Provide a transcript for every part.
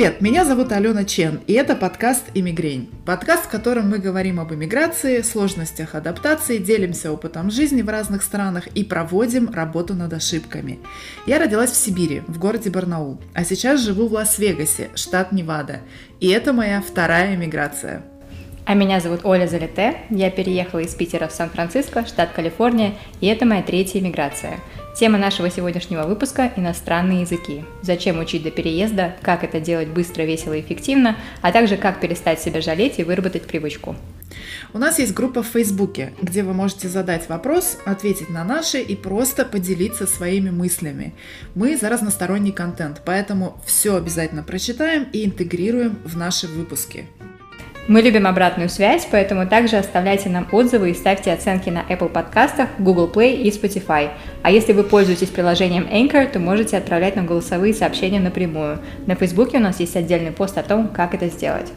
Привет, меня зовут Алена Чен, и это подкаст «Иммигрень». Подкаст, в котором мы говорим об иммиграции, сложностях адаптации, делимся опытом жизни в разных странах и проводим работу над ошибками. Я родилась в Сибири, в городе Барнаул, а сейчас живу в Лас-Вегасе, штат Невада. И это моя вторая иммиграция. А меня зовут Оля Залите, я переехала из Питера в Сан-Франциско, штат Калифорния, и это моя третья иммиграция – Тема нашего сегодняшнего выпуска – иностранные языки. Зачем учить до переезда, как это делать быстро, весело и эффективно, а также как перестать себя жалеть и выработать привычку. У нас есть группа в Фейсбуке, где вы можете задать вопрос, ответить на наши и просто поделиться своими мыслями. Мы за разносторонний контент, поэтому все обязательно прочитаем и интегрируем в наши выпуски. Мы любим обратную связь, поэтому также оставляйте нам отзывы и ставьте оценки на Apple подкастах, Google Play и Spotify. А если вы пользуетесь приложением Anchor, то можете отправлять нам голосовые сообщения напрямую. На Фейсбуке у нас есть отдельный пост о том, как это сделать.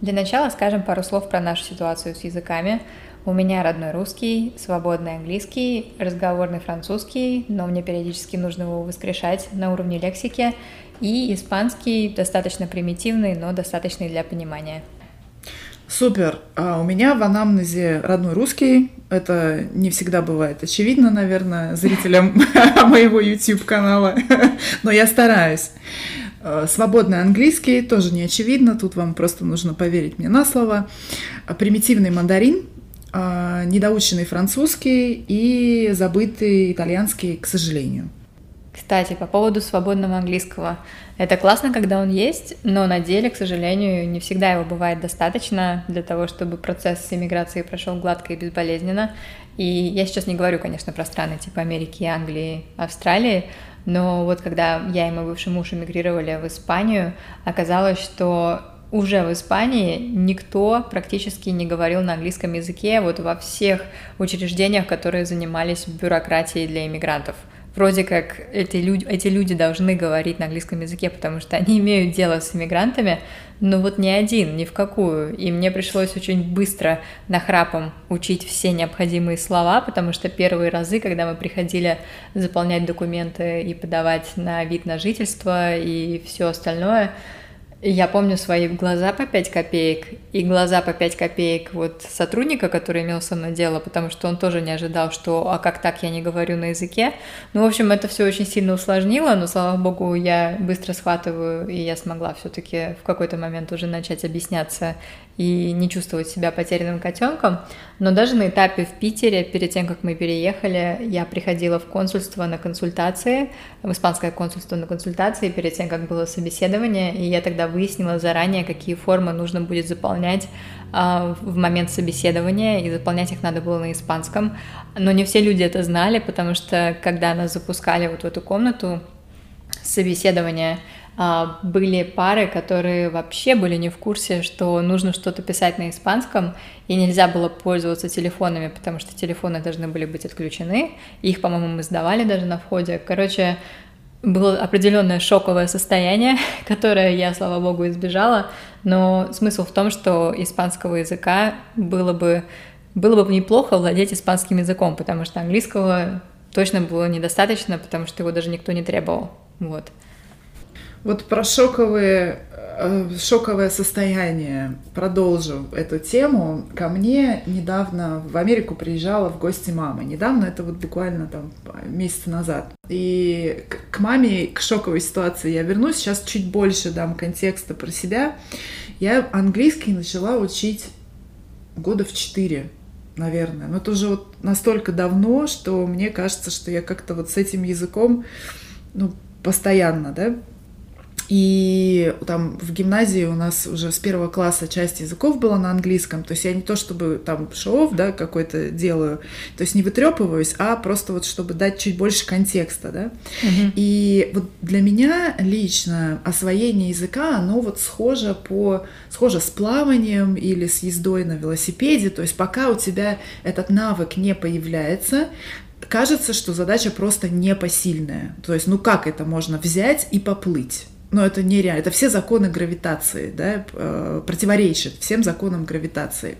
Для начала скажем пару слов про нашу ситуацию с языками. У меня родной русский, свободный английский, разговорный французский, но мне периодически нужно его воскрешать на уровне лексики, и испанский достаточно примитивный, но достаточный для понимания. Супер. А у меня в анамнезе родной русский. Это не всегда бывает очевидно, наверное, зрителям моего YouTube-канала, но я стараюсь. А, свободный английский тоже не очевидно, тут вам просто нужно поверить мне на слово. Примитивный мандарин недоученный французский и забытый итальянский, к сожалению. Кстати, по поводу свободного английского. Это классно, когда он есть, но на деле, к сожалению, не всегда его бывает достаточно для того, чтобы процесс иммиграции прошел гладко и безболезненно. И я сейчас не говорю, конечно, про страны типа Америки, Англии, Австралии, но вот когда я и мой бывший муж эмигрировали в Испанию, оказалось, что уже в Испании никто практически не говорил на английском языке вот во всех учреждениях, которые занимались бюрократией для иммигрантов. Вроде как эти люди, эти люди должны говорить на английском языке, потому что они имеют дело с иммигрантами, но вот ни один, ни в какую. И мне пришлось очень быстро нахрапом учить все необходимые слова, потому что первые разы, когда мы приходили заполнять документы и подавать на вид на жительство и все остальное, я помню свои глаза по 5 копеек и глаза по 5 копеек вот сотрудника, который имел со мной дело, потому что он тоже не ожидал, что «а как так, я не говорю на языке». Ну, в общем, это все очень сильно усложнило, но, слава богу, я быстро схватываю, и я смогла все таки в какой-то момент уже начать объясняться и не чувствовать себя потерянным котенком. Но даже на этапе в Питере, перед тем, как мы переехали, я приходила в консульство на консультации, в испанское консульство на консультации, перед тем, как было собеседование, и я тогда выяснила заранее, какие формы нужно будет заполнять а, в момент собеседования, и заполнять их надо было на испанском. Но не все люди это знали, потому что когда нас запускали вот в эту комнату собеседования, а, были пары, которые вообще были не в курсе, что нужно что-то писать на испанском, и нельзя было пользоваться телефонами, потому что телефоны должны были быть отключены. Их, по-моему, мы сдавали даже на входе. Короче, было определенное шоковое состояние, которое я, слава богу, избежала, но смысл в том, что испанского языка было бы, было бы неплохо владеть испанским языком, потому что английского точно было недостаточно, потому что его даже никто не требовал. Вот. Вот про шоковые, э, шоковое состояние продолжу эту тему. Ко мне недавно в Америку приезжала в гости мама. Недавно, это вот буквально там месяц назад. И к маме, к шоковой ситуации я вернусь. Сейчас чуть больше дам контекста про себя. Я английский начала учить года в четыре наверное. Но это уже вот настолько давно, что мне кажется, что я как-то вот с этим языком, ну, постоянно, да, и там в гимназии у нас уже с первого класса часть языков была на английском. То есть я не то чтобы там шоу да, какой-то делаю, то есть не вытрепываюсь, а просто вот чтобы дать чуть больше контекста, да. Угу. И вот для меня лично освоение языка, оно вот схоже по схоже с плаванием или с ездой на велосипеде. То есть пока у тебя этот навык не появляется, кажется, что задача просто непосильная. То есть, ну как это можно взять и поплыть? Но это нереально. Это все законы гравитации, да, э, противоречат всем законам гравитации.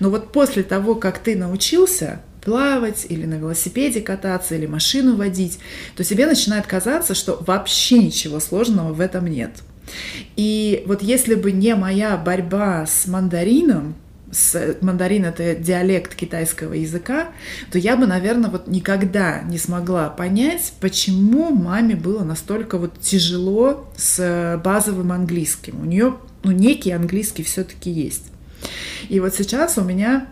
Но вот после того, как ты научился, плавать, или на велосипеде кататься, или машину водить, то тебе начинает казаться, что вообще ничего сложного в этом нет. И вот если бы не моя борьба с мандарином, с, мандарин это диалект китайского языка, то я бы, наверное, вот никогда не смогла понять, почему маме было настолько вот тяжело с базовым английским. У нее ну, некий английский все-таки есть. И вот сейчас у меня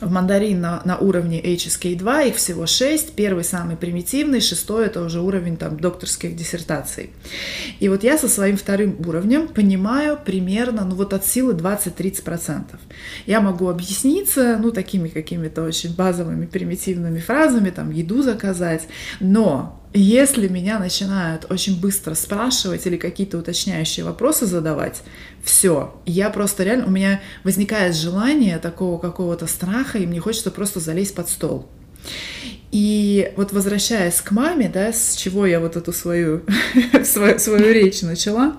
в мандарин на, на уровне HSK2, их всего 6, первый самый примитивный, шестой это уже уровень там докторских диссертаций. И вот я со своим вторым уровнем понимаю примерно, ну вот от силы 20-30%. Я могу объясниться, ну такими какими-то очень базовыми примитивными фразами, там еду заказать, но если меня начинают очень быстро спрашивать или какие-то уточняющие вопросы задавать, все, я просто реально, у меня возникает желание такого какого-то страха, и мне хочется просто залезть под стол. И вот возвращаясь к маме, да, с чего я вот эту свою, свою, свою речь начала,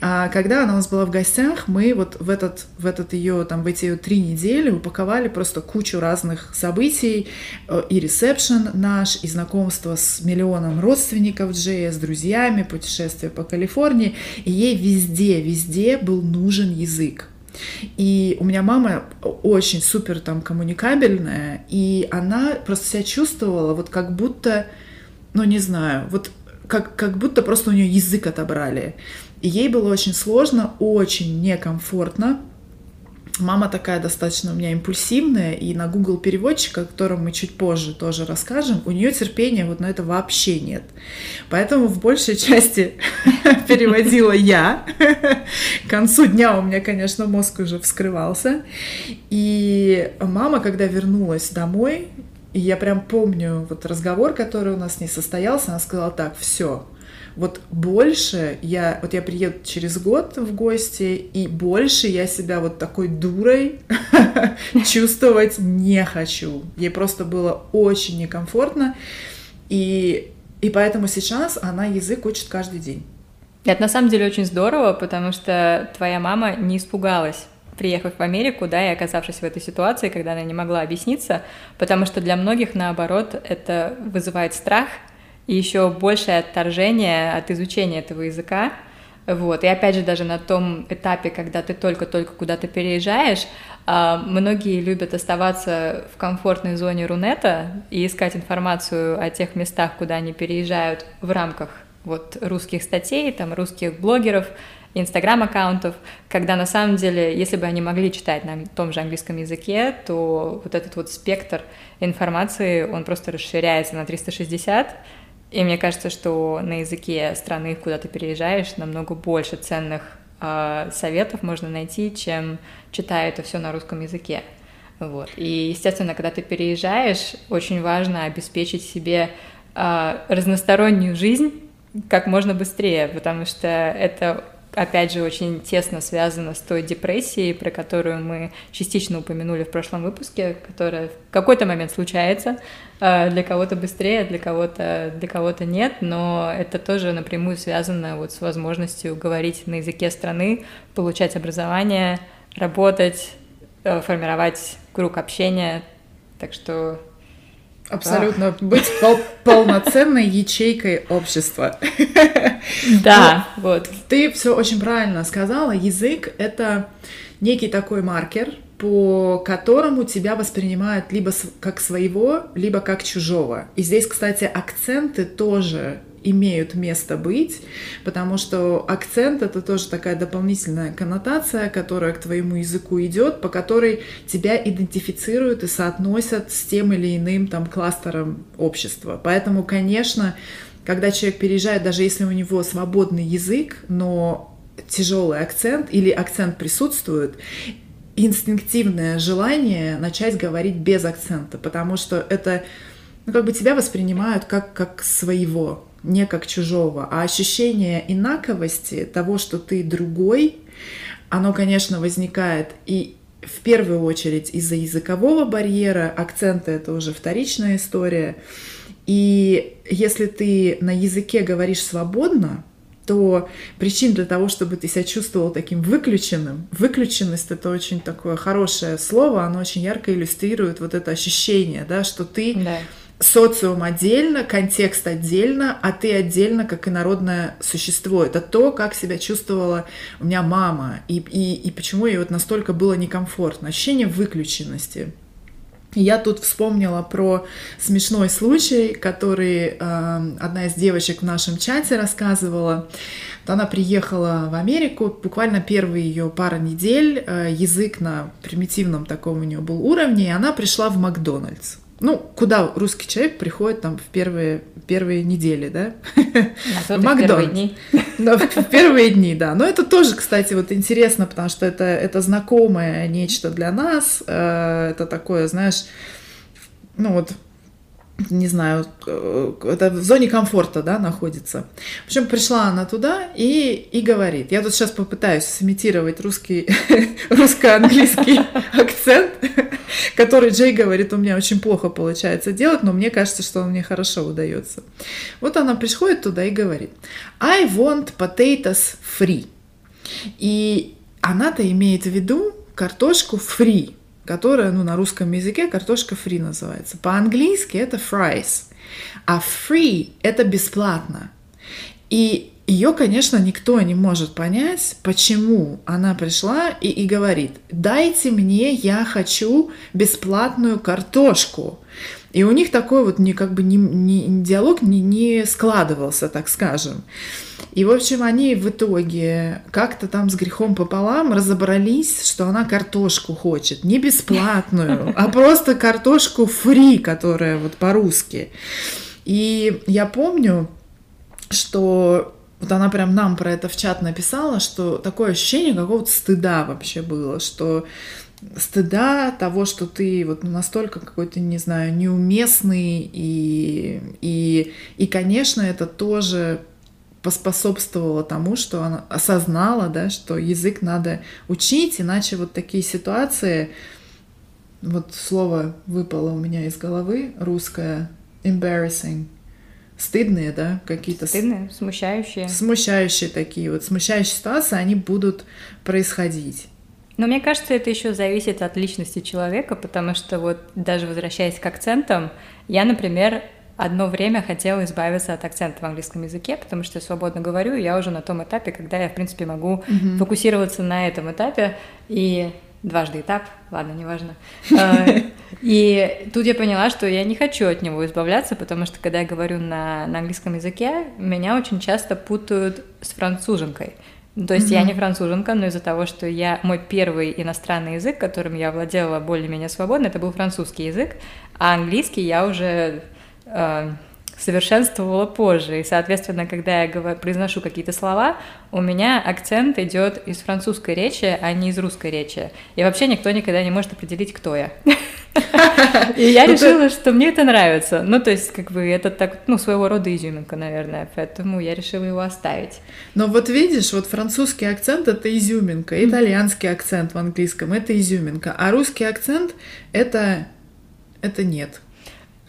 а, когда она у нас была в гостях, мы вот в этот, в этот ее, там, в эти ее три недели упаковали просто кучу разных событий, э, и ресепшн наш, и знакомство с миллионом родственников Джея, с друзьями, путешествие по Калифорнии, и ей везде, везде был нужен язык. И у меня мама очень супер там коммуникабельная, и она просто себя чувствовала вот как будто, ну не знаю, вот как, как будто просто у нее язык отобрали. И ей было очень сложно, очень некомфортно Мама такая достаточно у меня импульсивная, и на Google переводчика, о котором мы чуть позже тоже расскажем, у нее терпения вот на это вообще нет. Поэтому в большей части переводила я. К концу дня у меня, конечно, мозг уже вскрывался. И мама, когда вернулась домой, и я прям помню вот разговор, который у нас с ней состоялся, она сказала так, все, вот больше я, вот я приеду через год в гости, и больше я себя вот такой дурой чувствовать не хочу. Ей просто было очень некомфортно, и, и поэтому сейчас она язык учит каждый день. Это на самом деле очень здорово, потому что твоя мама не испугалась приехав в Америку, да, и оказавшись в этой ситуации, когда она не могла объясниться, потому что для многих, наоборот, это вызывает страх, еще большее отторжение от изучения этого языка. Вот. И опять же, даже на том этапе, когда ты только-только куда-то переезжаешь, а, многие любят оставаться в комфортной зоне Рунета и искать информацию о тех местах, куда они переезжают в рамках вот русских статей, там русских блогеров, инстаграм-аккаунтов, когда на самом деле, если бы они могли читать на том же английском языке, то вот этот вот спектр информации, он просто расширяется на 360, и мне кажется, что на языке страны, куда ты переезжаешь, намного больше ценных э, советов можно найти, чем читая это все на русском языке. Вот. И, естественно, когда ты переезжаешь, очень важно обеспечить себе э, разностороннюю жизнь как можно быстрее, потому что это опять же, очень тесно связано с той депрессией, про которую мы частично упомянули в прошлом выпуске, которая в какой-то момент случается, э, для кого-то быстрее, для кого-то для кого-то нет, но это тоже напрямую связано вот с возможностью говорить на языке страны, получать образование, работать, э, формировать круг общения, так что Абсолютно. Ах. Быть пол полноценной ячейкой общества. Да, ну, вот. Ты все очень правильно сказала. Язык — это некий такой маркер, по которому тебя воспринимают либо как своего, либо как чужого. И здесь, кстати, акценты тоже имеют место быть, потому что акцент это тоже такая дополнительная коннотация, которая к твоему языку идет, по которой тебя идентифицируют и соотносят с тем или иным там кластером общества. Поэтому, конечно, когда человек переезжает, даже если у него свободный язык, но тяжелый акцент или акцент присутствует, инстинктивное желание начать говорить без акцента, потому что это ну, как бы тебя воспринимают как, как своего не как чужого, а ощущение инаковости, того, что ты другой, оно, конечно, возникает и в первую очередь из-за языкового барьера, акценты — это уже вторичная история. И если ты на языке говоришь свободно, то причин для того, чтобы ты себя чувствовал таким выключенным, выключенность это очень такое хорошее слово, оно очень ярко иллюстрирует вот это ощущение, да, что ты да. Социум отдельно, контекст отдельно, а ты отдельно как инородное существо. Это то, как себя чувствовала у меня мама, и, и, и почему ей вот настолько было некомфортно. Ощущение выключенности. Я тут вспомнила про смешной случай, который э, одна из девочек в нашем чате рассказывала. Она приехала в Америку, буквально первые ее пара недель, э, язык на примитивном таком у нее был уровне, и она пришла в Макдональдс ну, куда русский человек приходит там в первые, первые недели, да? В Макдональдс. В первые дни, да. Но это тоже, кстати, вот интересно, потому что это, это знакомое нечто для нас. Э, это такое, знаешь, ну вот не знаю, это в зоне комфорта, да, находится. В общем, пришла она туда и, и говорит, я тут сейчас попытаюсь сымитировать русский, русско-английский акцент, который Джей говорит, у меня очень плохо получается делать, но мне кажется, что он мне хорошо удается. Вот она приходит туда и говорит, I want potatoes free. И она-то имеет в виду картошку free, которая, ну, на русском языке картошка фри называется. По-английски это fries, а free это бесплатно. И ее, конечно, никто не может понять, почему она пришла и, и говорит, дайте мне, я хочу бесплатную картошку. И у них такой вот не, как бы не, не, диалог не, не складывался, так скажем. И, в общем, они в итоге как-то там с грехом пополам разобрались, что она картошку хочет. Не бесплатную, а просто картошку фри, которая вот по-русски. И я помню, что вот она прям нам про это в чат написала, что такое ощущение какого-то стыда вообще было, что стыда того, что ты вот настолько какой-то, не знаю, неуместный, и, и, и конечно, это тоже поспособствовало тому, что она осознала, да, что язык надо учить, иначе вот такие ситуации, вот слово выпало у меня из головы, русское, embarrassing, стыдные, да, какие-то... Стыдные, смущающие. Смущающие такие вот, смущающие ситуации, они будут происходить. Но мне кажется, это еще зависит от личности человека, потому что вот даже возвращаясь к акцентам, я, например, одно время хотела избавиться от акцента в английском языке, потому что я свободно говорю, я уже на том этапе, когда я, в принципе, могу mm-hmm. фокусироваться на этом этапе, и дважды этап, ладно, неважно. А, и тут я поняла, что я не хочу от него избавляться, потому что когда я говорю на, на английском языке, меня очень часто путают с француженкой. То есть mm-hmm. я не француженка, но из-за того, что я мой первый иностранный язык, которым я владела более-менее свободно, это был французский язык, а английский я уже э, совершенствовала позже. И, соответственно, когда я говорю, произношу какие-то слова, у меня акцент идет из французской речи, а не из русской речи. И вообще никто никогда не может определить, кто я. И я ну, решила, что мне это нравится. Ну, то есть, как бы, это так, ну, своего рода изюминка, наверное, поэтому я решила его оставить. Но вот видишь, вот французский акцент — это изюминка, итальянский акцент в английском — это изюминка, а русский акцент — это это нет.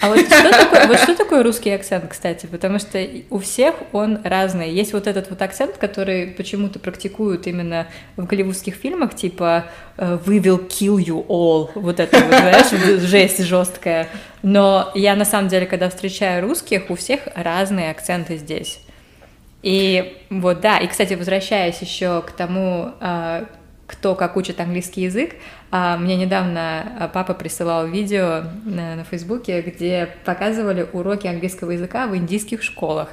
А вот что, такое, вот что такое русский акцент, кстати? Потому что у всех он разный. Есть вот этот вот акцент, который почему-то практикуют именно в голливудских фильмах, типа э, «We will kill you all», вот это вот, знаешь, жесть жесткая. Но я на самом деле, когда встречаю русских, у всех разные акценты здесь. И вот, да, и, кстати, возвращаясь еще к тому, э, кто как учит английский язык. А, мне недавно а, папа присылал видео на, на Фейсбуке, где показывали уроки английского языка в индийских школах.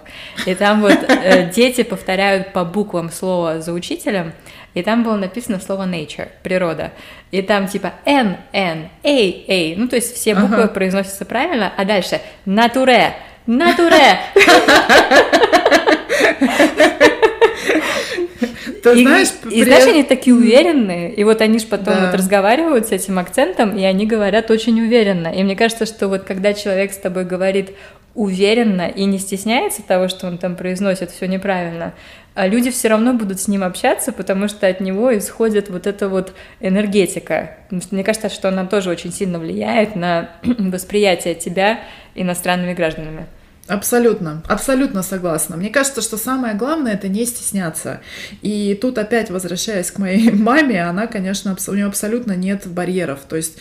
И там вот э, дети повторяют по буквам слово за учителем, и там было написано слово nature, природа. И там типа N, N, A, A. Ну, то есть все буквы ага. произносятся правильно, а дальше nature, nature. Ты и, знаешь, и, при... и знаешь, они такие уверенные, и вот они же потом да. вот разговаривают с этим акцентом, и они говорят очень уверенно. И мне кажется, что вот когда человек с тобой говорит уверенно и не стесняется того, что он там произносит все неправильно, а люди все равно будут с ним общаться, потому что от него исходит вот эта вот энергетика. Мне кажется, что она тоже очень сильно влияет на восприятие тебя иностранными гражданами. Абсолютно, абсолютно согласна. Мне кажется, что самое главное это не стесняться. И тут опять возвращаясь к моей маме, она, конечно, у нее абсолютно нет барьеров. То есть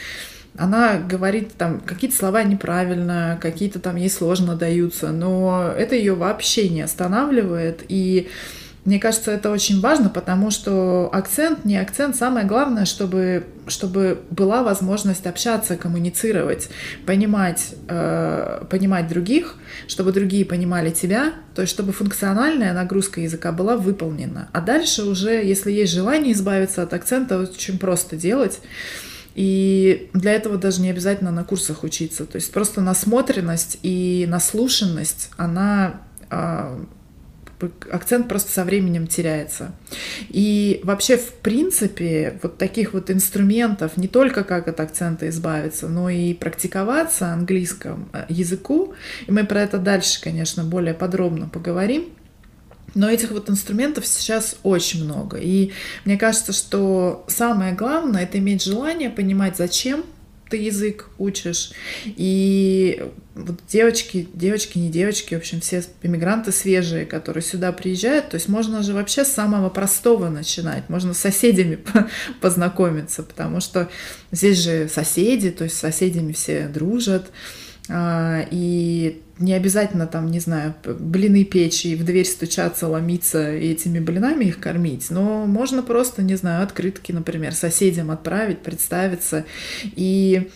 она говорит там какие-то слова неправильно, какие-то там ей сложно даются, но это ее вообще не останавливает. И мне кажется, это очень важно, потому что акцент, не акцент, самое главное, чтобы, чтобы была возможность общаться, коммуницировать, понимать, э, понимать других, чтобы другие понимали тебя, то есть чтобы функциональная нагрузка языка была выполнена. А дальше уже, если есть желание избавиться от акцента, очень просто делать. И для этого даже не обязательно на курсах учиться. То есть просто насмотренность и наслушанность, она а, акцент просто со временем теряется. И вообще, в принципе, вот таких вот инструментов, не только как от акцента избавиться, но и практиковаться английскому э, языку, и мы про это дальше, конечно, более подробно поговорим, но этих вот инструментов сейчас очень много. И мне кажется, что самое главное — это иметь желание понимать, зачем ты язык учишь. И вот девочки, девочки, не девочки, в общем, все иммигранты свежие, которые сюда приезжают, то есть можно же вообще с самого простого начинать, можно с соседями познакомиться, потому что здесь же соседи, то есть с соседями все дружат, и не обязательно там, не знаю, блины печь и в дверь стучаться, ломиться и этими блинами их кормить, но можно просто, не знаю, открытки, например, соседям отправить, представиться. И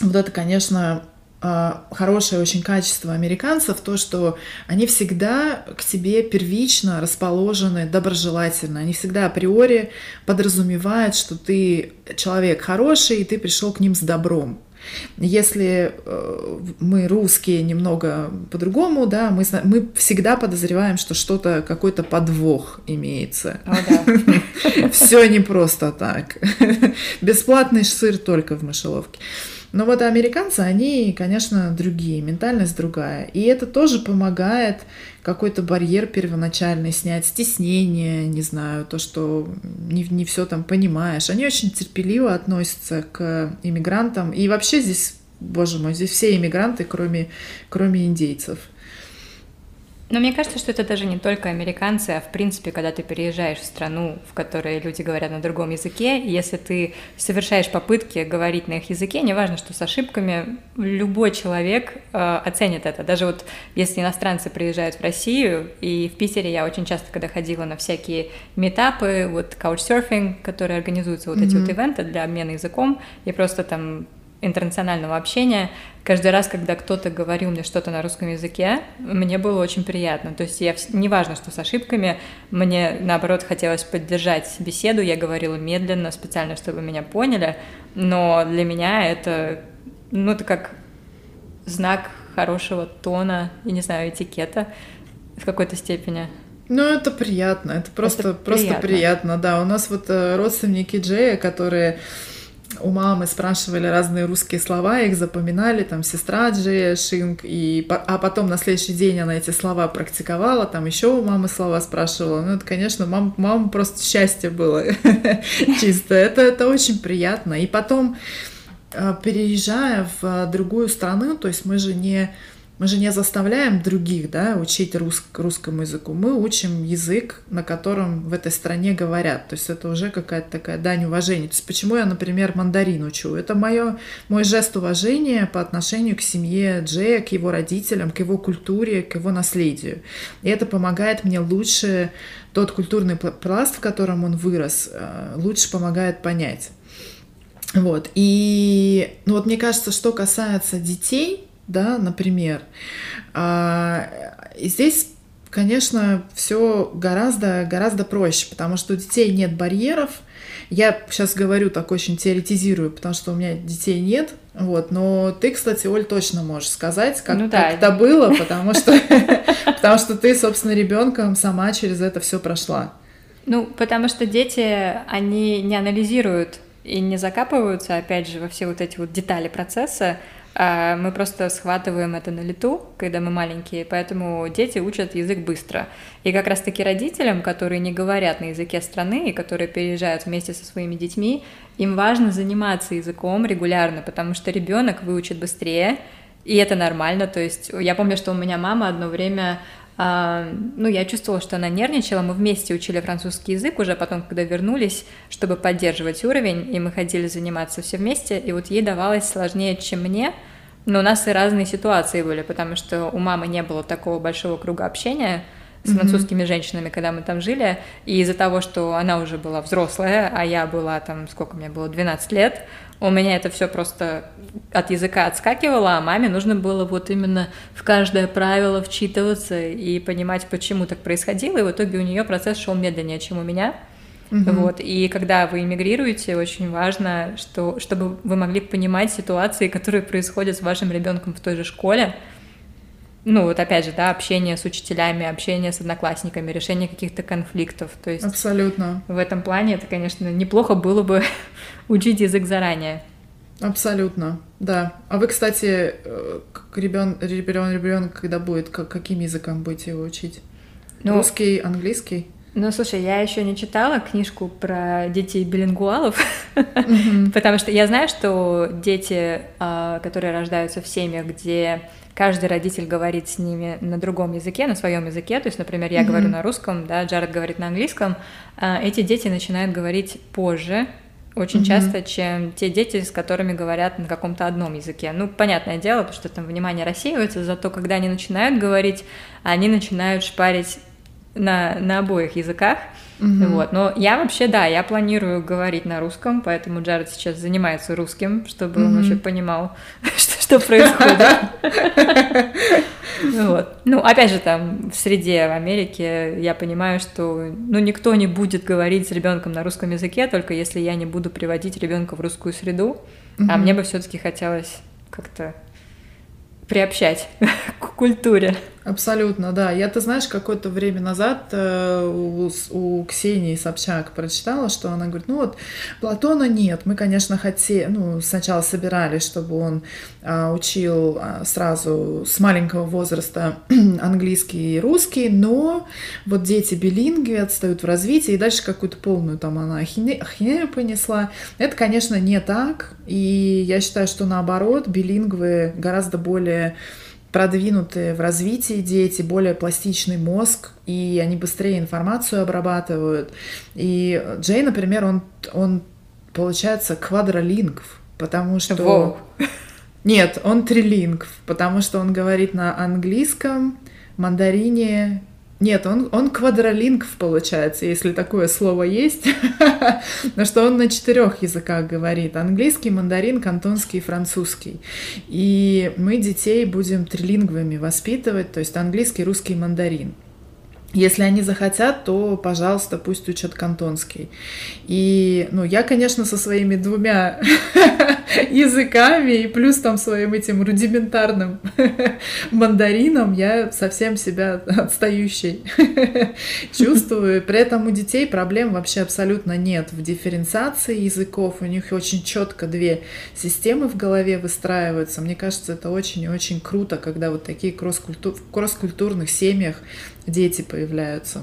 вот это, конечно, а, хорошее очень качество американцев, то, что они всегда к тебе первично расположены доброжелательно. Они всегда априори подразумевают, что ты человек хороший, и ты пришел к ним с добром. Если э, мы русские немного по-другому, да, мы, мы всегда подозреваем, что что-то, какой-то подвох имеется. Все не просто так. Бесплатный сыр только в мышеловке. Но вот американцы, они, конечно, другие, ментальность другая. И это тоже помогает какой-то барьер первоначальный снять, стеснение, не знаю, то, что не, не все там понимаешь. Они очень терпеливо относятся к иммигрантам. И вообще здесь, боже мой, здесь все иммигранты, кроме, кроме индейцев. Но мне кажется, что это даже не только американцы, а в принципе, когда ты переезжаешь в страну, в которой люди говорят на другом языке, если ты совершаешь попытки говорить на их языке, неважно, что с ошибками, любой человек э, оценит это. Даже вот если иностранцы приезжают в Россию, и в Питере я очень часто, когда ходила на всякие метапы, вот couchsurfing, которые организуются, вот mm-hmm. эти вот ивенты для обмена языком, я просто там интернационального общения, каждый раз, когда кто-то говорил мне что-то на русском языке, мне было очень приятно. То есть я, неважно, что с ошибками, мне, наоборот, хотелось поддержать беседу, я говорила медленно, специально, чтобы меня поняли, но для меня это, ну, это как знак хорошего тона, я не знаю, этикета в какой-то степени. Ну, это приятно, это просто, это просто приятно. приятно, да. У нас вот э, родственники Джея, которые у мамы спрашивали разные русские слова, их запоминали, там, сестра Джея Шинг, и, а потом на следующий день она эти слова практиковала, там еще у мамы слова спрашивала. Ну, это, конечно, мам, мама просто счастье было чисто. Это, это очень приятно. И потом, э, переезжая в другую страну, то есть мы же не мы же не заставляем других да, учить рус, русскому языку. Мы учим язык, на котором в этой стране говорят. То есть это уже какая-то такая дань уважения. То есть почему я, например, мандарин учу? Это моё, мой жест уважения по отношению к семье Джея, к его родителям, к его культуре, к его наследию. И это помогает мне лучше тот культурный пласт, в котором он вырос, э, лучше помогает понять. Вот. И ну вот мне кажется, что касается детей, да, например. А, и здесь, конечно, все гораздо, гораздо проще, потому что у детей нет барьеров. Я сейчас говорю так очень теоретизирую, потому что у меня детей нет, вот, но ты, кстати, Оль, точно можешь сказать, как, ну, да. как это было, потому что, потому что ты, собственно, ребенком сама через это все прошла. Ну, потому что дети, они не анализируют и не закапываются, опять же, во все вот эти вот детали процесса, мы просто схватываем это на лету, когда мы маленькие, поэтому дети учат язык быстро. И как раз-таки родителям, которые не говорят на языке страны и которые переезжают вместе со своими детьми, им важно заниматься языком регулярно, потому что ребенок выучит быстрее, И это нормально, то есть я помню, что у меня мама одно время а, ну, я чувствовала, что она нервничала. Мы вместе учили французский язык уже потом, когда вернулись, чтобы поддерживать уровень, и мы ходили заниматься все вместе, и вот ей давалось сложнее, чем мне, но у нас и разные ситуации были, потому что у мамы не было такого большого круга общения, с французскими mm-hmm. женщинами, когда мы там жили, и из-за того, что она уже была взрослая, а я была там, сколько мне было, 12 лет, у меня это все просто от языка отскакивало, а маме нужно было вот именно в каждое правило вчитываться и понимать, почему так происходило, и в итоге у нее процесс шел медленнее, чем у меня. Угу. Вот. И когда вы эмигрируете, очень важно, что, чтобы вы могли понимать ситуации, которые происходят с вашим ребенком в той же школе, ну вот опять же, да, общение с учителями, общение с одноклассниками, решение каких-то конфликтов. То есть Абсолютно. В этом плане это, конечно, неплохо было бы учить язык заранее. Абсолютно, да. А вы, кстати, э, ребен, ребен, ребенок, когда будет, как, каким языком будете его учить? Ну, Русский, английский? Ну, слушай, я еще не читала книжку про детей билингвалов, потому что я знаю, что дети, а, которые рождаются в семьях, где каждый родитель говорит с ними на другом языке, на своем языке. То есть, например, я mm-hmm. говорю на русском, да, Джаред говорит на английском. А, эти дети начинают говорить позже, очень mm-hmm. часто, чем те дети, с которыми говорят на каком-то одном языке. Ну, понятное дело, потому что там внимание рассеивается, зато когда они начинают говорить, они начинают шпарить на, на обоих языках. Mm-hmm. Вот. Но я вообще, да, я планирую говорить на русском, поэтому Джаред сейчас занимается русским, чтобы mm-hmm. он вообще понимал, что, что происходит. Вот. Ну, опять же, там, в среде в Америке я понимаю, что ну, никто не будет говорить с ребенком на русском языке, только если я не буду приводить ребенка в русскую среду. А мне бы все-таки хотелось как-то приобщать к культуре. Абсолютно, да. Я, ты знаешь, какое-то время назад э, у, у Ксении Собчак прочитала, что она говорит, ну вот Платона нет, мы, конечно, хотели, ну, сначала собирались, чтобы он а, учил а, сразу с маленького возраста английский и русский, но вот дети билингви отстают в развитии, и дальше какую-то полную там она ахинею понесла. Это, конечно, не так, и я считаю, что наоборот, билингвы гораздо более продвинутые в развитии дети, более пластичный мозг, и они быстрее информацию обрабатывают. И Джей, например, он, он получается квадролингв, потому что... Воу. Нет, он трилингв, потому что он говорит на английском, мандарине, нет, он, он квадролингв получается, если такое слово есть. Но что он на четырех языках говорит. Английский, мандарин, кантонский и французский. И мы детей будем трилингвами воспитывать, то есть английский, русский, мандарин. Если они захотят, то, пожалуйста, пусть учат кантонский. И, ну, я, конечно, со своими двумя языками и плюс там своим этим рудиментарным мандарином я совсем себя отстающей чувствую. При этом у детей проблем вообще абсолютно нет в дифференциации языков. У них очень четко две системы в голове выстраиваются. Мне кажется, это очень и очень круто, когда вот такие кросс-культурных семьях дети появляются.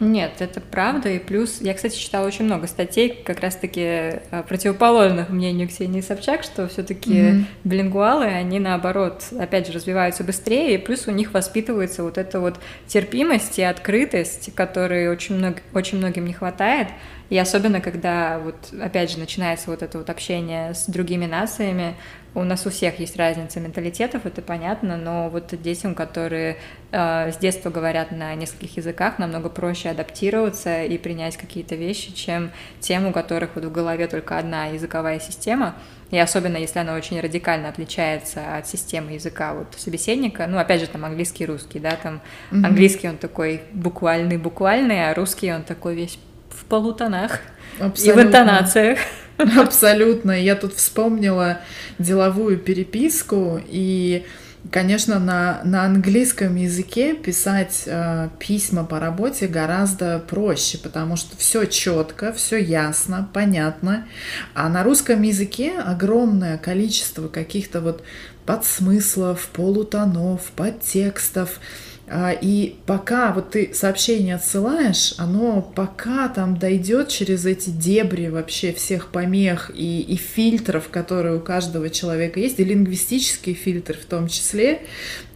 Нет, это правда. И плюс, я, кстати, читала очень много статей, как раз-таки э, противоположных мнению Ксении Собчак, что все-таки mm-hmm. билингвалы, они наоборот, опять же, развиваются быстрее, и плюс у них воспитывается вот эта вот терпимость и открытость, которой очень, много, очень многим не хватает. И особенно, когда вот, опять же, начинается вот это вот общение с другими нациями, у нас у всех есть разница менталитетов, это понятно, но вот детям, которые э, с детства говорят на нескольких языках, намного проще адаптироваться и принять какие-то вещи, чем тем, у которых вот в голове только одна языковая система, и особенно если она очень радикально отличается от системы языка вот собеседника, ну, опять же, там английский, русский, да, там mm-hmm. английский он такой буквальный-буквальный, а русский он такой весь в полутонах Абсолютно. и в интонациях. Абсолютно. Я тут вспомнила деловую переписку и Конечно, на, на английском языке писать э, письма по работе гораздо проще, потому что все четко, все ясно, понятно. А на русском языке огромное количество каких-то вот подсмыслов, полутонов, подтекстов. А, и пока вот ты сообщение отсылаешь, оно пока там дойдет через эти дебри вообще всех помех и, и фильтров, которые у каждого человека есть, и лингвистические фильтры в том числе,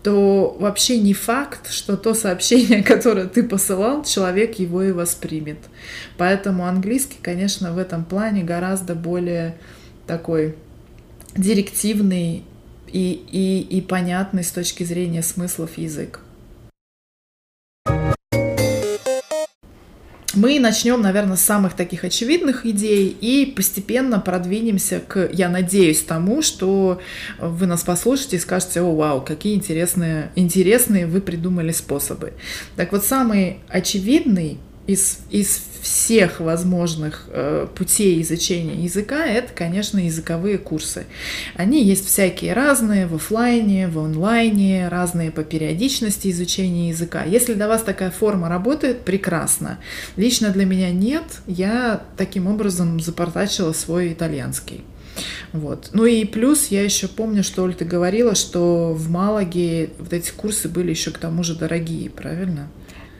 то вообще не факт, что то сообщение, которое ты посылал, человек его и воспримет. Поэтому английский, конечно, в этом плане гораздо более такой директивный и, и, и понятный с точки зрения смыслов язык. Мы начнем, наверное, с самых таких очевидных идей и постепенно продвинемся к, я надеюсь, тому, что вы нас послушаете и скажете, о, вау, какие интересные, интересные вы придумали способы. Так вот, самый очевидный из, из всех возможных э, путей изучения языка, это, конечно, языковые курсы. Они есть всякие разные, в офлайне, в онлайне, разные по периодичности изучения языка. Если для вас такая форма работает, прекрасно. Лично для меня нет, я таким образом запортачила свой итальянский. Вот. Ну и плюс я еще помню, что Оль, ты говорила, что в Малаге вот эти курсы были еще к тому же дорогие, правильно?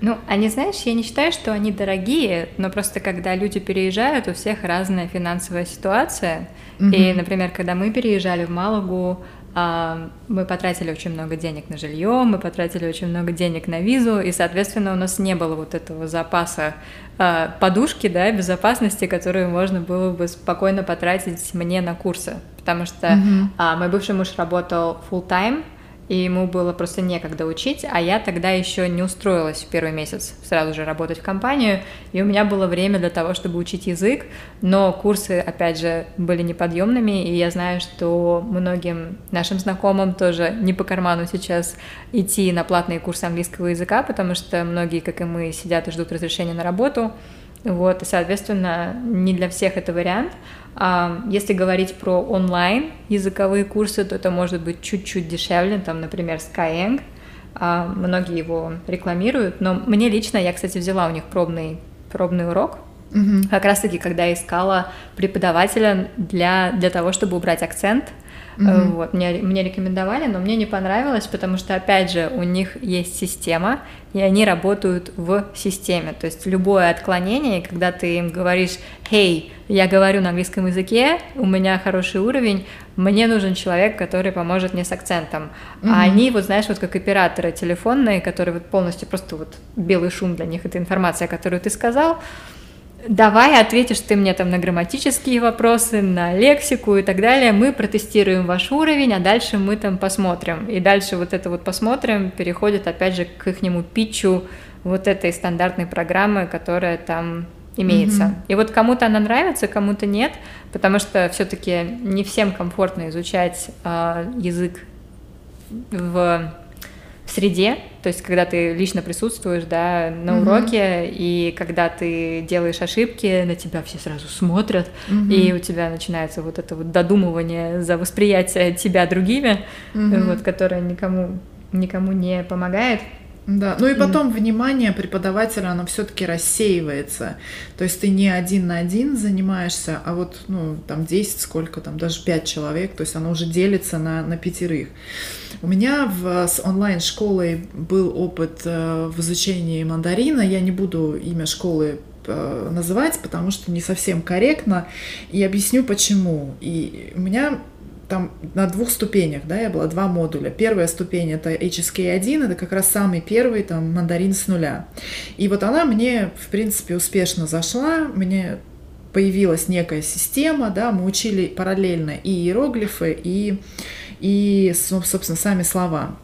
Ну, они, знаешь, я не считаю, что они дорогие, но просто когда люди переезжают, у всех разная финансовая ситуация. Mm-hmm. И, например, когда мы переезжали в Малагу, а, мы потратили очень много денег на жилье, мы потратили очень много денег на визу, и, соответственно, у нас не было вот этого запаса а, подушки, да, безопасности, которую можно было бы спокойно потратить мне на курсы, потому что mm-hmm. мой бывший муж работал full time и ему было просто некогда учить, а я тогда еще не устроилась в первый месяц сразу же работать в компанию, и у меня было время для того, чтобы учить язык, но курсы, опять же, были неподъемными, и я знаю, что многим нашим знакомым тоже не по карману сейчас идти на платные курсы английского языка, потому что многие, как и мы, сидят и ждут разрешения на работу, вот, и, соответственно, не для всех это вариант. А если говорить про онлайн языковые курсы, то это может быть чуть-чуть дешевле, там, например, Skyeng, а многие его рекламируют, но мне лично, я, кстати, взяла у них пробный, пробный урок, угу. как раз-таки, когда искала преподавателя для, для того, чтобы убрать акцент – Mm-hmm. Вот, мне, мне рекомендовали, но мне не понравилось, потому что, опять же, у них есть система, и они работают в системе. То есть любое отклонение, когда ты им говоришь, «Хей, я говорю на английском языке, у меня хороший уровень, мне нужен человек, который поможет мне с акцентом». Mm-hmm. А они, вот знаешь, вот как операторы телефонные, которые вот полностью просто вот белый шум для них, это информация, которую ты сказал, давай ответишь ты мне там на грамматические вопросы, на лексику и так далее, мы протестируем ваш уровень, а дальше мы там посмотрим. И дальше вот это вот посмотрим переходит опять же к ихнему питчу вот этой стандартной программы, которая там имеется. Mm-hmm. И вот кому-то она нравится, кому-то нет, потому что все-таки не всем комфортно изучать э, язык в в среде, то есть когда ты лично присутствуешь, да, на mm-hmm. уроке, и когда ты делаешь ошибки, на тебя все сразу смотрят, mm-hmm. и у тебя начинается вот это вот додумывание за восприятие тебя другими, mm-hmm. вот, которое никому никому не помогает. Да, ну и потом mm. внимание преподавателя, оно все-таки рассеивается. То есть ты не один на один занимаешься, а вот, ну, там 10, сколько там, даже 5 человек, то есть оно уже делится на, на пятерых. У меня в, с онлайн-школой был опыт э, в изучении мандарина. Я не буду имя школы э, называть, потому что не совсем корректно. И объясню почему. И у меня там на двух ступенях, да, я была два модуля. Первая ступень это HSK1, это как раз самый первый там мандарин с нуля. И вот она мне, в принципе, успешно зашла, мне появилась некая система, да, мы учили параллельно и иероглифы, и, и собственно, сами слова.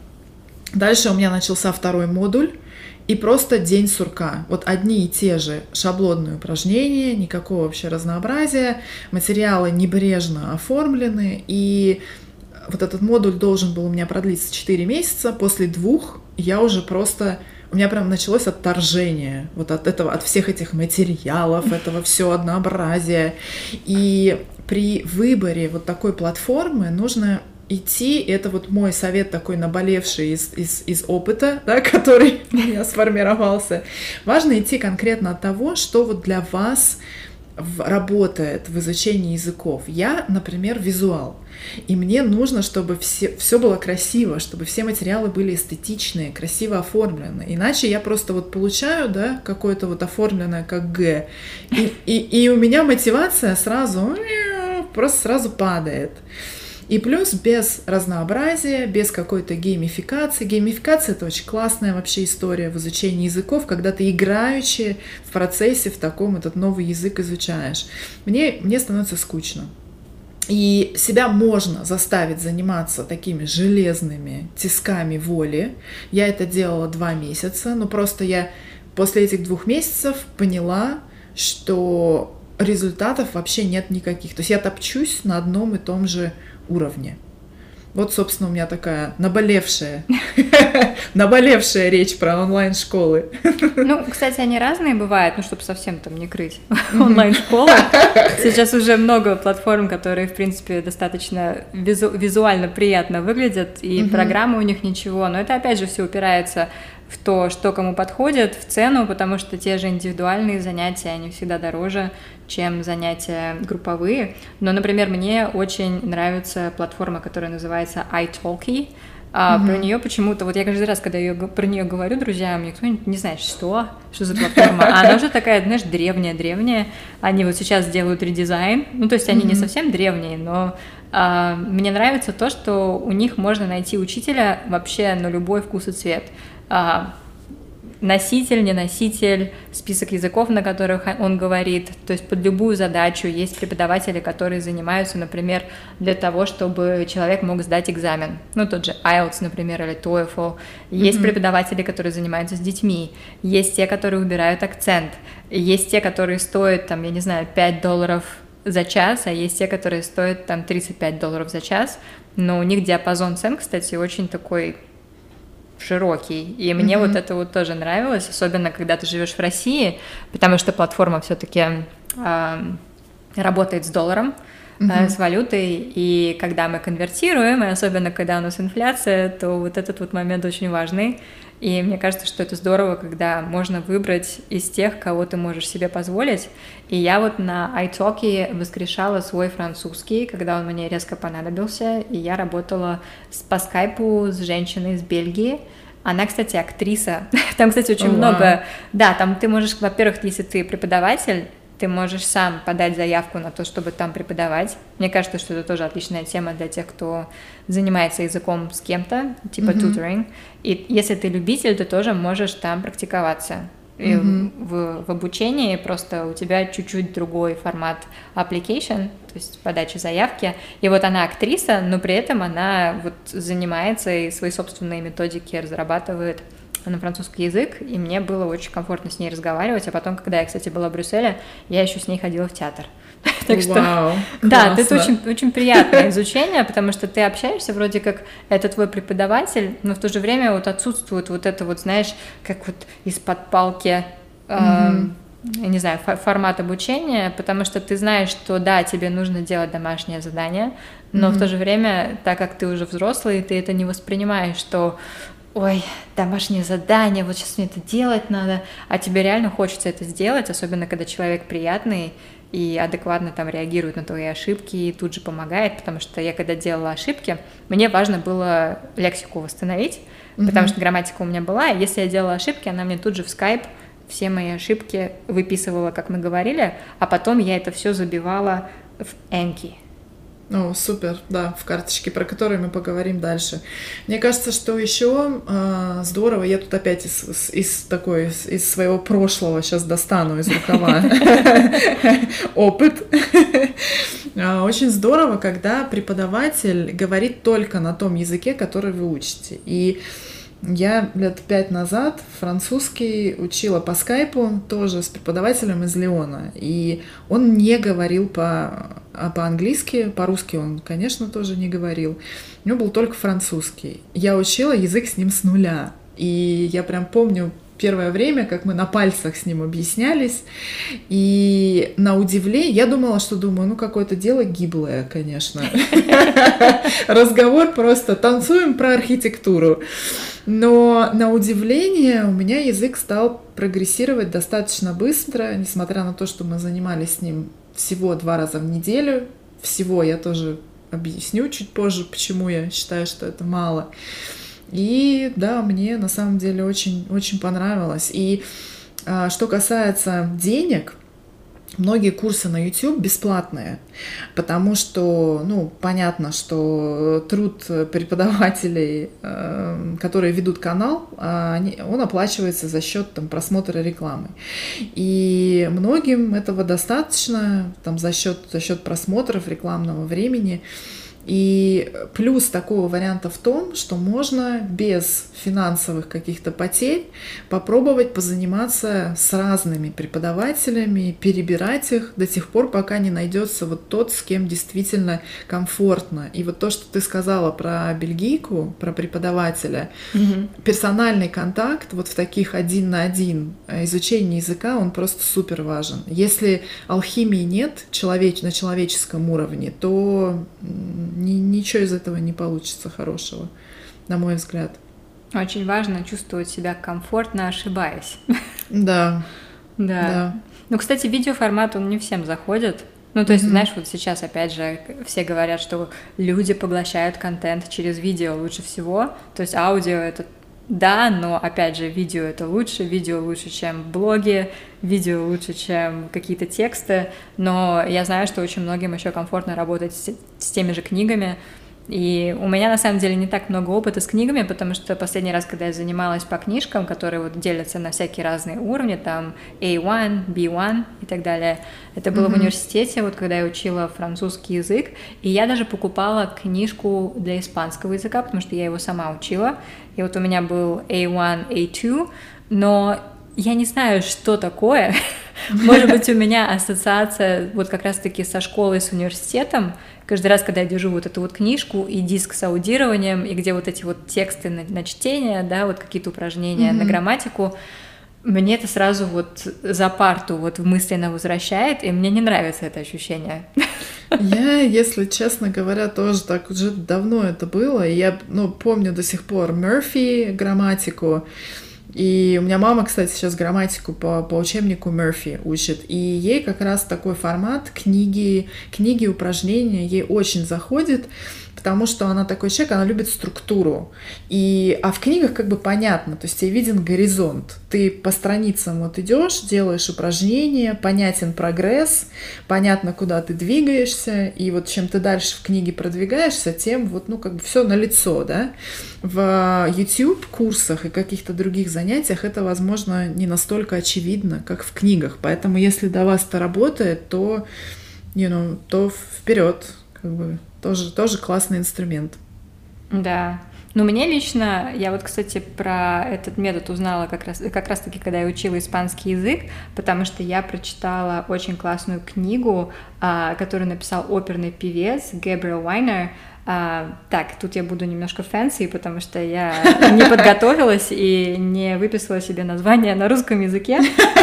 Дальше у меня начался второй модуль, и просто день сурка. Вот одни и те же шаблонные упражнения, никакого вообще разнообразия, материалы небрежно оформлены, и вот этот модуль должен был у меня продлиться 4 месяца, после двух я уже просто у меня прям началось отторжение вот от этого, от всех этих материалов, этого все однообразия. И при выборе вот такой платформы нужно идти, это вот мой совет такой наболевший из, из, из опыта, да, который у меня сформировался. Важно идти конкретно от того, что вот для вас работает в изучении языков. Я, например, визуал. И мне нужно, чтобы все, все было красиво, чтобы все материалы были эстетичные, красиво оформлены. Иначе я просто вот получаю, да, какое-то вот оформленное как Г. И, и, и у меня мотивация сразу, просто сразу падает. И плюс без разнообразия, без какой-то геймификации. Геймификация — это очень классная вообще история в изучении языков, когда ты играючи в процессе в таком этот новый язык изучаешь. Мне, мне становится скучно. И себя можно заставить заниматься такими железными тисками воли. Я это делала два месяца, но просто я после этих двух месяцев поняла, что результатов вообще нет никаких. То есть я топчусь на одном и том же уровне. Вот, собственно, у меня такая наболевшая, наболевшая речь про онлайн-школы. Ну, кстати, они разные бывают, ну, чтобы совсем там не крыть онлайн-школы. Сейчас уже много платформ, которые, в принципе, достаточно визу визуально приятно выглядят, и программы у них ничего, но это, опять же, все упирается то, что кому подходит, в цену, потому что те же индивидуальные занятия, они всегда дороже, чем занятия групповые. Но, например, мне очень нравится платформа, которая называется iTalki. А mm-hmm. про нее почему-то, вот я каждый раз, когда я про нее говорю друзьям, никто не знает, что, что за платформа. А она уже такая, знаешь, древняя-древняя. Они вот сейчас делают редизайн. Ну, то есть они mm-hmm. не совсем древние, но а, мне нравится то, что у них можно найти учителя вообще на любой вкус и цвет. А, носитель, не носитель, список языков, на которых он говорит, то есть под любую задачу. Есть преподаватели, которые занимаются, например, для того, чтобы человек мог сдать экзамен. Ну, тот же IELTS, например, или TOEFL. Есть mm-hmm. преподаватели, которые занимаются с детьми. Есть те, которые убирают акцент. Есть те, которые стоят, там, я не знаю, 5 долларов за час, а есть те, которые стоят там 35 долларов за час. Но у них диапазон цен, кстати, очень такой широкий. И мне mm-hmm. вот это вот тоже нравилось, особенно когда ты живешь в России, потому что платформа все-таки э, работает с долларом, mm-hmm. с валютой, и когда мы конвертируем, и особенно когда у нас инфляция, то вот этот вот момент очень важный. И мне кажется, что это здорово, когда можно выбрать из тех, кого ты можешь себе позволить. И я вот на iTalki воскрешала свой французский, когда он мне резко понадобился, и я работала по скайпу с женщиной из Бельгии, она, кстати, актриса. Там, кстати, очень oh, много... Да, там ты можешь, во-первых, если ты преподаватель, ты можешь сам подать заявку на то, чтобы там преподавать. Мне кажется, что это тоже отличная тема для тех, кто занимается языком с кем-то, типа mm-hmm. tutoring. И если ты любитель, ты тоже можешь там практиковаться. И mm-hmm. в, в обучении просто у тебя чуть-чуть другой формат application, то есть подачи заявки. И вот она актриса, но при этом она вот занимается и свои собственные методики разрабатывает на французский язык, и мне было очень комфортно с ней разговаривать. А потом, когда я, кстати, была в Брюсселе, я еще с ней ходила в театр. Так что, Вау, да, это очень, очень приятное изучение, потому что ты общаешься, вроде как это твой преподаватель, но в то же время вот отсутствует вот это вот, знаешь, как вот из-под палки, mm-hmm. я не знаю, формат обучения, потому что ты знаешь, что да, тебе нужно делать домашнее задание, но mm-hmm. в то же время, так как ты уже взрослый, ты это не воспринимаешь, что ой, домашнее задание, вот сейчас мне это делать надо, а тебе реально хочется это сделать, особенно когда человек приятный и адекватно там реагирует на твои ошибки и тут же помогает, потому что я когда делала ошибки, мне важно было лексику восстановить, mm-hmm. потому что грамматика у меня была, и если я делала ошибки, она мне тут же в скайп все мои ошибки выписывала, как мы говорили, а потом я это все забивала в Энки. О, супер, да, в карточке, про которые мы поговорим дальше. Мне кажется, что еще э, здорово, я тут опять из, из такой, из, из своего прошлого сейчас достану из рукава опыт. А, очень здорово, когда преподаватель говорит только на том языке, который вы учите. И я лет пять назад французский учила по скайпу тоже с преподавателем из Леона. И он не говорил по, а по-английски, по-русски он, конечно, тоже не говорил. У него был только французский. Я учила язык с ним с нуля. И я прям помню первое время, как мы на пальцах с ним объяснялись. И на удивление, я думала, что думаю, ну какое-то дело гиблое, конечно. Разговор просто танцуем про архитектуру. Но на удивление у меня язык стал прогрессировать достаточно быстро, несмотря на то, что мы занимались с ним всего два раза в неделю. Всего я тоже объясню чуть позже, почему я считаю, что это мало. И да, мне на самом деле очень, очень понравилось. И а, что касается денег, многие курсы на YouTube бесплатные, потому что, ну, понятно, что труд преподавателей, э, которые ведут канал, они, он оплачивается за счет там, просмотра рекламы. И многим этого достаточно там, за, счет, за счет просмотров рекламного времени. И плюс такого варианта в том, что можно без финансовых каких-то потерь попробовать позаниматься с разными преподавателями, перебирать их до тех пор, пока не найдется вот тот, с кем действительно комфортно. И вот то, что ты сказала про бельгийку, про преподавателя, угу. персональный контакт вот в таких один на один э, изучении языка, он просто супер важен. Если алхимии нет человеч на человеческом уровне, то ни, ничего из этого не получится хорошего, на мой взгляд. Очень важно чувствовать себя комфортно, ошибаясь. Да. Да. да. Ну, кстати, видеоформат, он не всем заходит. Ну, то есть, mm-hmm. знаешь, вот сейчас, опять же, все говорят, что люди поглощают контент через видео лучше всего. То есть аудио — это да, но, опять же, видео — это лучше, видео лучше, чем блоги, видео лучше, чем какие-то тексты, но я знаю, что очень многим еще комфортно работать с, с теми же книгами, и у меня на самом деле не так много опыта с книгами, потому что последний раз, когда я занималась по книжкам, которые вот делятся на всякие разные уровни, там A1, B1 и так далее, это было mm-hmm. в университете, вот когда я учила французский язык, и я даже покупала книжку для испанского языка, потому что я его сама учила, и вот у меня был A1, A2, но я не знаю, что такое. Может быть, у меня ассоциация вот как раз-таки со школой, с университетом, каждый раз, когда я держу вот эту вот книжку и диск с аудированием, и где вот эти вот тексты на, на чтение, да, вот какие-то упражнения mm-hmm. на грамматику, мне это сразу вот за парту вот мысленно возвращает, и мне не нравится это ощущение. Я, если честно говоря, тоже так уже давно это было, я, ну, помню до сих пор Мерфи грамматику, и у меня мама, кстати, сейчас грамматику по, по учебнику Мерфи учит. И ей как раз такой формат книги, книги упражнения ей очень заходит потому что она такой человек, она любит структуру. И, а в книгах как бы понятно, то есть тебе виден горизонт. Ты по страницам вот идешь, делаешь упражнения, понятен прогресс, понятно, куда ты двигаешься, и вот чем ты дальше в книге продвигаешься, тем вот, ну, как бы все на лицо, да. В YouTube курсах и каких-то других занятиях это, возможно, не настолько очевидно, как в книгах. Поэтому, если до вас это работает, то, you know, то вперед, как бы тоже, тоже классный инструмент. Да. Ну, мне лично, я вот, кстати, про этот метод узнала как раз, как раз таки, когда я учила испанский язык, потому что я прочитала очень классную книгу, а, которую написал оперный певец Гэбриэл Уайнер, а, так, тут я буду немножко fancy, потому что я не подготовилась и не выписала себе название на русском языке,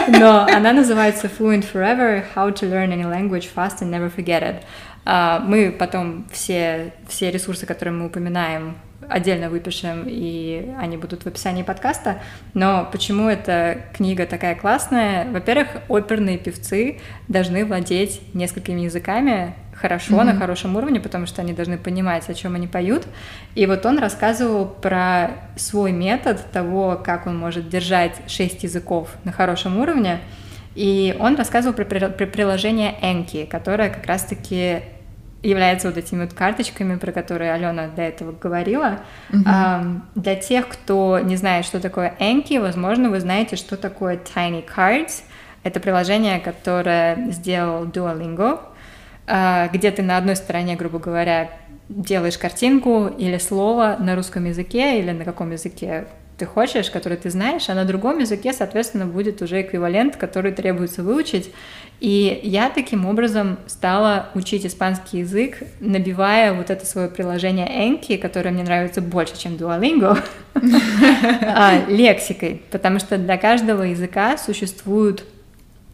но она называется Fluent Forever: How to Learn Any Language Fast and Never Forget It. А, мы потом все, все ресурсы, которые мы упоминаем, отдельно выпишем, и они будут в описании подкаста. Но почему эта книга такая классная? Во-первых, оперные певцы должны владеть несколькими языками хорошо, mm-hmm. на хорошем уровне, потому что они должны понимать, о чем они поют. И вот он рассказывал про свой метод того, как он может держать шесть языков на хорошем уровне. И он рассказывал про, про приложение Enki, которое как раз-таки является вот этими вот карточками, про которые Алена до этого говорила. Mm-hmm. Um, для тех, кто не знает, что такое Enki, возможно, вы знаете, что такое Tiny Cards. Это приложение, которое сделал Duolingo, uh, где ты на одной стороне, грубо говоря, делаешь картинку или слово на русском языке или на каком языке ты хочешь, который ты знаешь, а на другом языке, соответственно, будет уже эквивалент, который требуется выучить. И я таким образом стала учить испанский язык, набивая вот это свое приложение Enki, которое мне нравится больше, чем Duolingo. а, лексикой, потому что для каждого языка существуют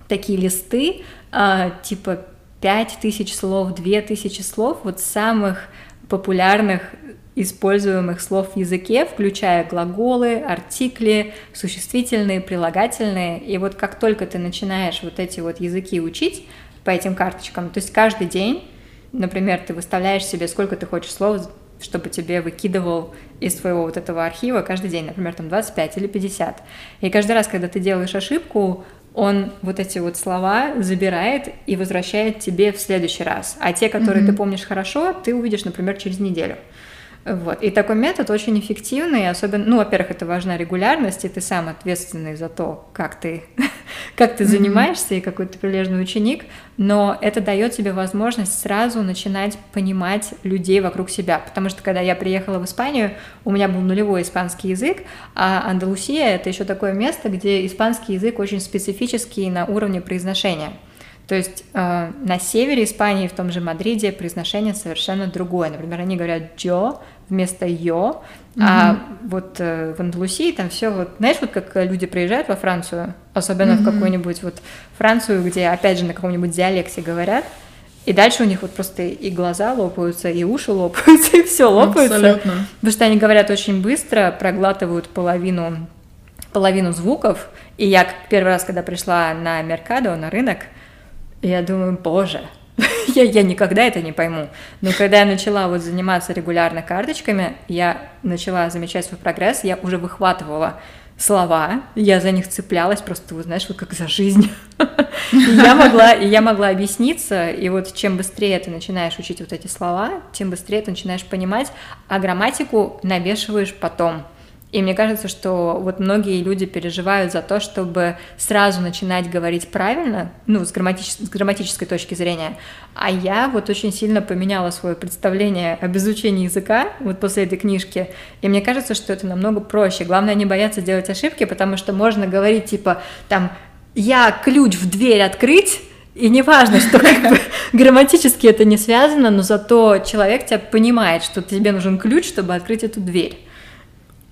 такие листы, а, типа 5000 слов, 2000 слов, вот самых популярных используемых слов в языке, включая глаголы, артикли, существительные, прилагательные. И вот как только ты начинаешь вот эти вот языки учить по этим карточкам, то есть каждый день, например, ты выставляешь себе, сколько ты хочешь слов, чтобы тебе выкидывал из твоего вот этого архива каждый день, например, там 25 или 50. И каждый раз, когда ты делаешь ошибку, он вот эти вот слова забирает и возвращает тебе в следующий раз. А те, которые mm-hmm. ты помнишь хорошо, ты увидишь, например, через неделю. Вот. И такой метод очень эффективный, особенно, ну, во-первых, это важна регулярность, и ты сам ответственный за то, как ты, как ты занимаешься и какой ты прилежный ученик, но это дает тебе возможность сразу начинать понимать людей вокруг себя, потому что когда я приехала в Испанию, у меня был нулевой испанский язык, а Андалусия — это еще такое место, где испанский язык очень специфический на уровне произношения. То есть э, на севере Испании, в том же Мадриде, произношение совершенно другое. Например, они говорят «джо» вместо «ё», mm-hmm. а вот э, в Андалусии там все вот, знаешь, вот как люди приезжают во Францию, особенно mm-hmm. в какую-нибудь вот Францию, где опять же на каком-нибудь диалекте говорят, и дальше у них вот просто и глаза лопаются, и уши лопаются, и все лопается. Абсолютно. Потому что они говорят очень быстро, проглатывают половину, половину звуков. И я первый раз, когда пришла на Меркадо, на рынок, я думаю, боже, я, я никогда это не пойму. Но когда я начала вот заниматься регулярно карточками, я начала замечать свой прогресс, я уже выхватывала слова, я за них цеплялась, просто, вы знаешь, вот как за жизнь. я могла, я могла объясниться, и вот чем быстрее ты начинаешь учить вот эти слова, тем быстрее ты начинаешь понимать, а грамматику навешиваешь потом. И мне кажется, что вот многие люди переживают за то, чтобы сразу начинать говорить правильно, ну, с, грамматич... с грамматической точки зрения. А я вот очень сильно поменяла свое представление об изучении языка вот после этой книжки. И мне кажется, что это намного проще. Главное не бояться делать ошибки, потому что можно говорить типа там «я ключ в дверь открыть», и не важно, что как бы грамматически это не связано, но зато человек тебя понимает, что тебе нужен ключ, чтобы открыть эту дверь.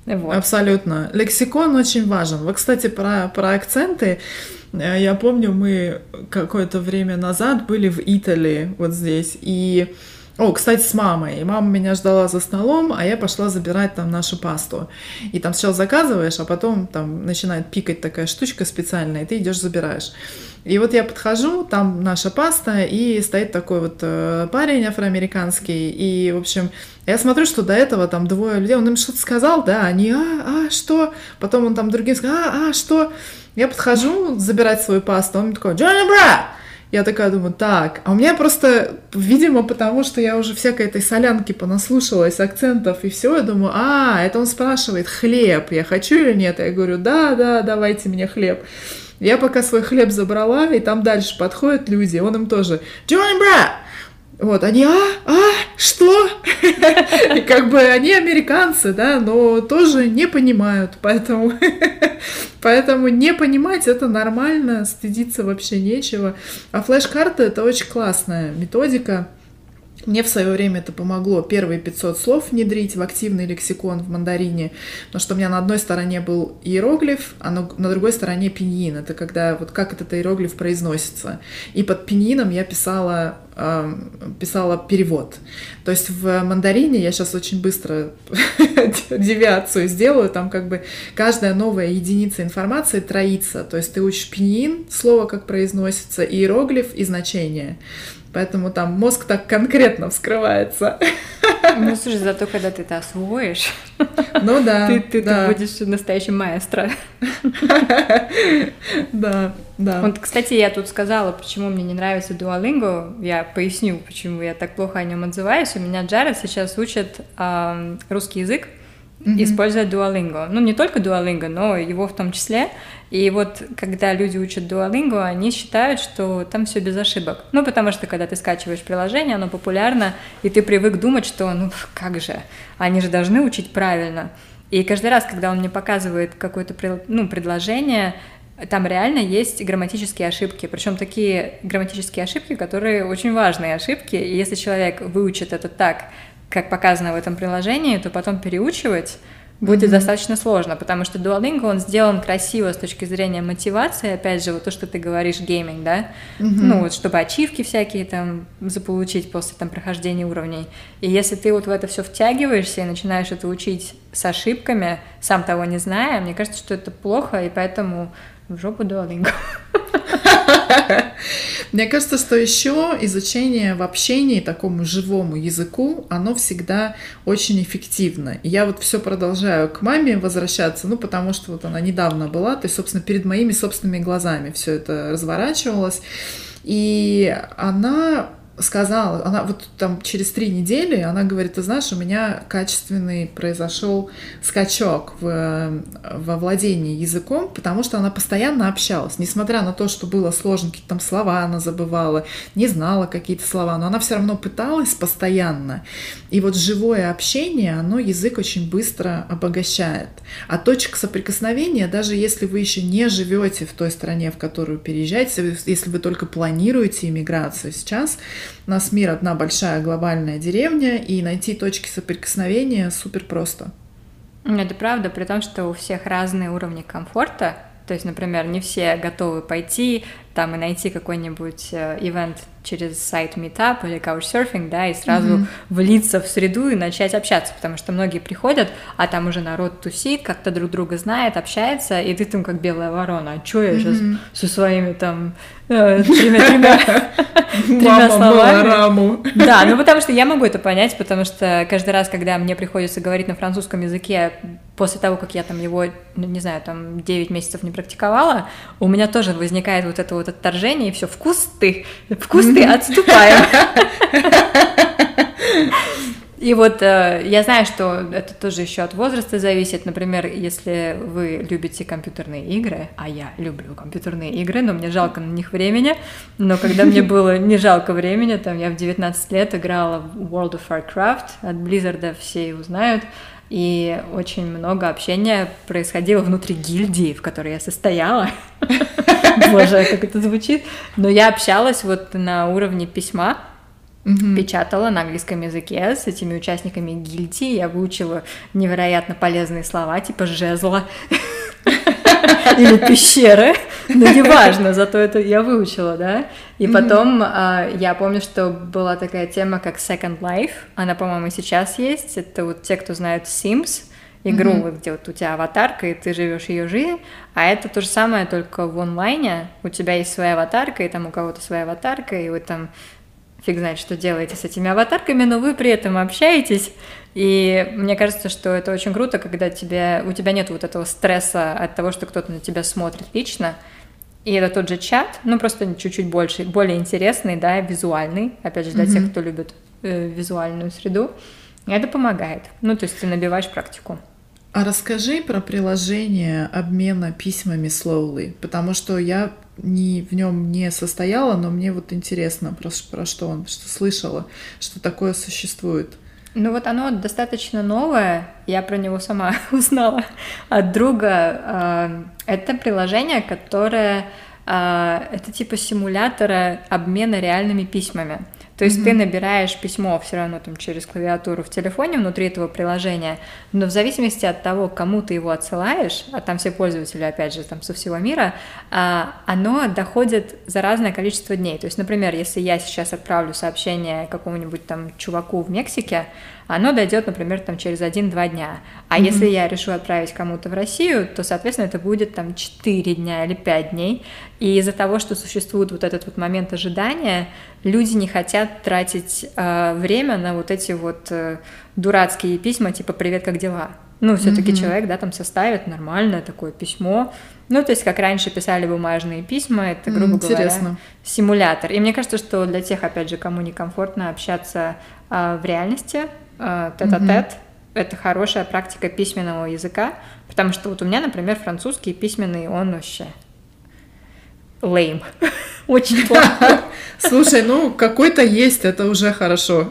Вот. Абсолютно. Лексикон очень важен. Вот, кстати, про, про акценты. Э, я помню, мы какое-то время назад были в Италии, вот здесь, и о, кстати, с мамой. И мама меня ждала за столом, а я пошла забирать там нашу пасту. И там сначала заказываешь, а потом там начинает пикать такая штучка специальная, и ты идешь забираешь. И вот я подхожу, там наша паста, и стоит такой вот э, парень афроамериканский, и, в общем, я смотрю, что до этого там двое людей, он им что-то сказал, да, они, а, а, что? Потом он там другим сказал, а, а, что? Я подхожу забирать свою пасту, он такой, Джонни Бра! Я такая думаю, так, а у меня просто, видимо, потому что я уже всякой этой солянки понаслушалась, акцентов и все, я думаю, а, это он спрашивает, хлеб, я хочу или нет? Я говорю, да, да, давайте мне хлеб. Я пока свой хлеб забрала, и там дальше подходят люди, он им тоже, Джонни Бра! Вот, они, а, а, что? И как бы они американцы, да, но тоже не понимают, поэтому, поэтому не понимать это нормально, стыдиться вообще нечего. А флеш-карта это очень классная методика, мне в свое время это помогло первые 500 слов внедрить в активный лексикон в мандарине, потому что у меня на одной стороне был иероглиф, а на, другой стороне пиньин. Это когда вот как этот иероглиф произносится. И под пиньином я писала, писала перевод. То есть в мандарине я сейчас очень быстро девиацию сделаю, там как бы каждая новая единица информации троится. То есть ты учишь пиньин, слово как произносится, иероглиф и значение. Поэтому там мозг так конкретно вскрывается. Ну, слушай, зато когда ты это освоишь, ну да, ты, ты, да. ты будешь настоящим маэстро. Да, да. Вот, кстати, я тут сказала, почему мне не нравится Duolingo. Я поясню, почему я так плохо о нем отзываюсь. У меня Джаред сейчас учит э, русский язык, mm-hmm. используя Duolingo. Ну, не только Duolingo, но его в том числе. И вот когда люди учат Duolingo, они считают, что там все без ошибок. Ну, потому что когда ты скачиваешь приложение, оно популярно, и ты привык думать, что ну как же, они же должны учить правильно. И каждый раз, когда он мне показывает какое-то ну, предложение, там реально есть грамматические ошибки, причем такие грамматические ошибки, которые очень важные ошибки, и если человек выучит это так, как показано в этом приложении, то потом переучивать будет mm-hmm. достаточно сложно, потому что Duolingo, он сделан красиво с точки зрения мотивации, опять же, вот то, что ты говоришь, гейминг, да, mm-hmm. ну, вот, чтобы ачивки всякие там заполучить после там прохождения уровней. И если ты вот в это все втягиваешься и начинаешь это учить с ошибками, сам того не зная, мне кажется, что это плохо, и поэтому в жопу Duolingo. Мне кажется, что еще изучение в общении такому живому языку, оно всегда очень эффективно. И я вот все продолжаю к маме возвращаться, ну, потому что вот она недавно была, то есть, собственно, перед моими собственными глазами все это разворачивалось. И она сказала, она вот там через три недели, она говорит, ты знаешь, у меня качественный произошел скачок в, во владении языком, потому что она постоянно общалась, несмотря на то, что было сложно, какие-то там слова она забывала, не знала какие-то слова, но она все равно пыталась постоянно. И вот живое общение, оно язык очень быстро обогащает. А точка соприкосновения, даже если вы еще не живете в той стране, в которую переезжаете, если вы только планируете иммиграцию сейчас, у нас мир одна большая глобальная деревня, и найти точки соприкосновения супер просто. Это правда, при том, что у всех разные уровни комфорта. То есть, например, не все готовы пойти там и найти какой-нибудь э, ивент через сайт Meetup или Couchsurfing, да, и сразу mm-hmm. влиться в среду и начать общаться, потому что многие приходят, а там уже народ тусит, как-то друг друга знает, общается, и ты там как белая ворона, а чё я mm-hmm. сейчас со своими там э, тремя, тремя словами? Да, ну потому что я могу это понять, потому что каждый раз, когда мне приходится говорить на французском языке, после того, как я там его, ну, не знаю, там 9 месяцев не практиковала, у меня тоже возникает вот это вот отторжение, и все, вкус ты, вкус ты, отступаем. И вот э, я знаю, что это тоже еще от возраста зависит. Например, если вы любите компьютерные игры, а я люблю компьютерные игры, но мне жалко на них времени. Но когда мне было не жалко времени, там я в 19 лет играла в World of Warcraft, от Blizzard все его знают. И очень много общения происходило внутри гильдии, в которой я состояла. Боже, как это звучит. Но я общалась вот на уровне письма, угу. печатала на английском языке с этими участниками гильдии. Я выучила невероятно полезные слова, типа жезла или пещеры, но неважно, зато это я выучила, да. И потом mm-hmm. я помню, что была такая тема, как Second Life, она, по-моему, сейчас есть. Это вот те, кто знают Sims, игру, mm-hmm. где вот у тебя аватарка, и ты живешь ее жизнь, а это то же самое, только в онлайне. У тебя есть своя аватарка, и там у кого-то своя аватарка, и вы там фиг знает, что делаете с этими аватарками, но вы при этом общаетесь. И мне кажется, что это очень круто, когда тебе, у тебя нет вот этого стресса от того, что кто-то на тебя смотрит лично. И это тот же чат, ну просто чуть-чуть больше, более интересный, да, визуальный, опять же, для mm-hmm. тех, кто любит э, визуальную среду. Это помогает. Ну, то есть ты набиваешь практику. А расскажи про приложение обмена письмами Slowly, потому что я не, в нем не состояла, но мне вот интересно, про, про что он, что слышала, что такое существует. Ну вот оно достаточно новое, я про него сама узнала от друга. Это приложение, которое а, это типа симулятора обмена реальными письмами. То есть mm-hmm. ты набираешь письмо все равно там через клавиатуру в телефоне внутри этого приложения, но в зависимости от того, кому ты его отсылаешь, а там все пользователи, опять же, там со всего мира, а, оно доходит за разное количество дней. То есть, например, если я сейчас отправлю сообщение какому-нибудь там чуваку в Мексике, оно дойдет, например, там через 1-2 дня. А mm-hmm. если я решу отправить кому-то в Россию, то, соответственно, это будет там 4 дня или 5 дней. И из-за того, что существует вот этот вот момент ожидания, люди не хотят тратить э, время на вот эти вот э, дурацкие письма, типа «Привет, как дела?». Ну, все-таки mm-hmm. человек, да, там составит нормальное такое письмо. Ну, то есть, как раньше писали бумажные письма, это, грубо Интересно. говоря, симулятор. И мне кажется, что для тех, опять же, кому некомфортно общаться э, в реальности, э, тет-а-тет, mm-hmm. это хорошая практика письменного языка, потому что вот у меня, например, французский письменный, он вообще lame. Очень плохо. Слушай, ну какой-то есть, это уже хорошо.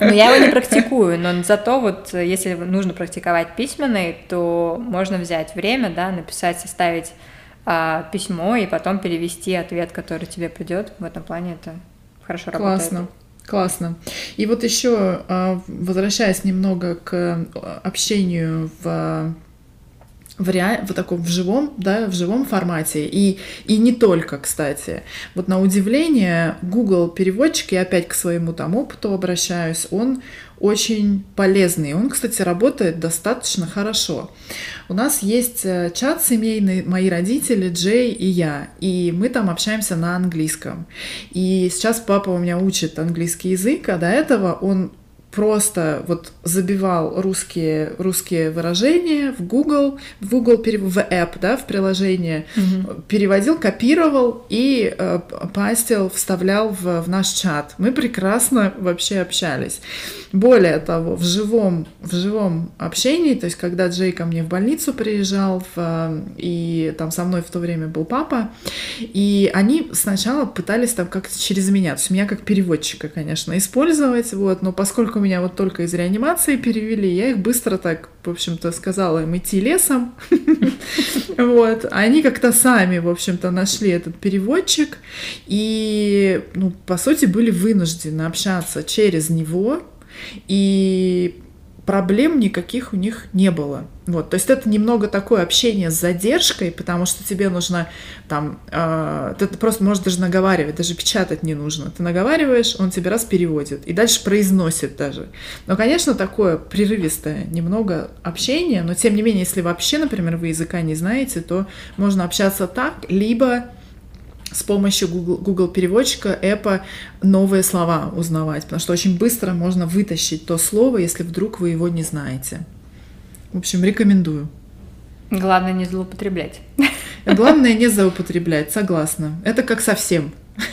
Но я его не практикую, но зато вот если нужно практиковать письменный, то можно взять время, да, написать, составить а, письмо и потом перевести ответ, который тебе придет. В этом плане это хорошо Классно. работает. Классно. И вот еще, а, возвращаясь немного к общению в в, ре... в таком в живом, да, в живом формате. И, и не только, кстати. Вот на удивление, Google переводчик, я опять к своему там опыту обращаюсь, он очень полезный. Он, кстати, работает достаточно хорошо. У нас есть э, чат семейный, мои родители, Джей и я, и мы там общаемся на английском. И сейчас папа у меня учит английский язык, а до этого он просто вот забивал русские, русские выражения в Google, в Google, в App, да, в приложение, угу. переводил, копировал и э, пастил, вставлял в, в наш чат. Мы прекрасно вообще общались. Более того, в живом, в живом общении, то есть когда Джей ко мне в больницу приезжал, в, э, и там со мной в то время был папа, и они сначала пытались там как-то через меня, то есть меня как переводчика, конечно, использовать, вот, но поскольку меня вот только из реанимации перевели, я их быстро так, в общем-то, сказала им идти лесом. Вот. Они как-то сами, в общем-то, нашли этот переводчик и, ну, по сути, были вынуждены общаться через него. И проблем никаких у них не было. Вот, то есть это немного такое общение с задержкой, потому что тебе нужно там, э, ты просто можешь даже наговаривать, даже печатать не нужно. Ты наговариваешь, он тебе раз переводит и дальше произносит даже. Но, конечно, такое прерывистое немного общение, но тем не менее, если вообще, например, вы языка не знаете, то можно общаться так, либо с помощью Google, Google переводчика, эпа новые слова узнавать, потому что очень быстро можно вытащить то слово, если вдруг вы его не знаете. В общем, рекомендую. Главное не злоупотреблять. Главное не злоупотреблять, согласна. Это как совсем.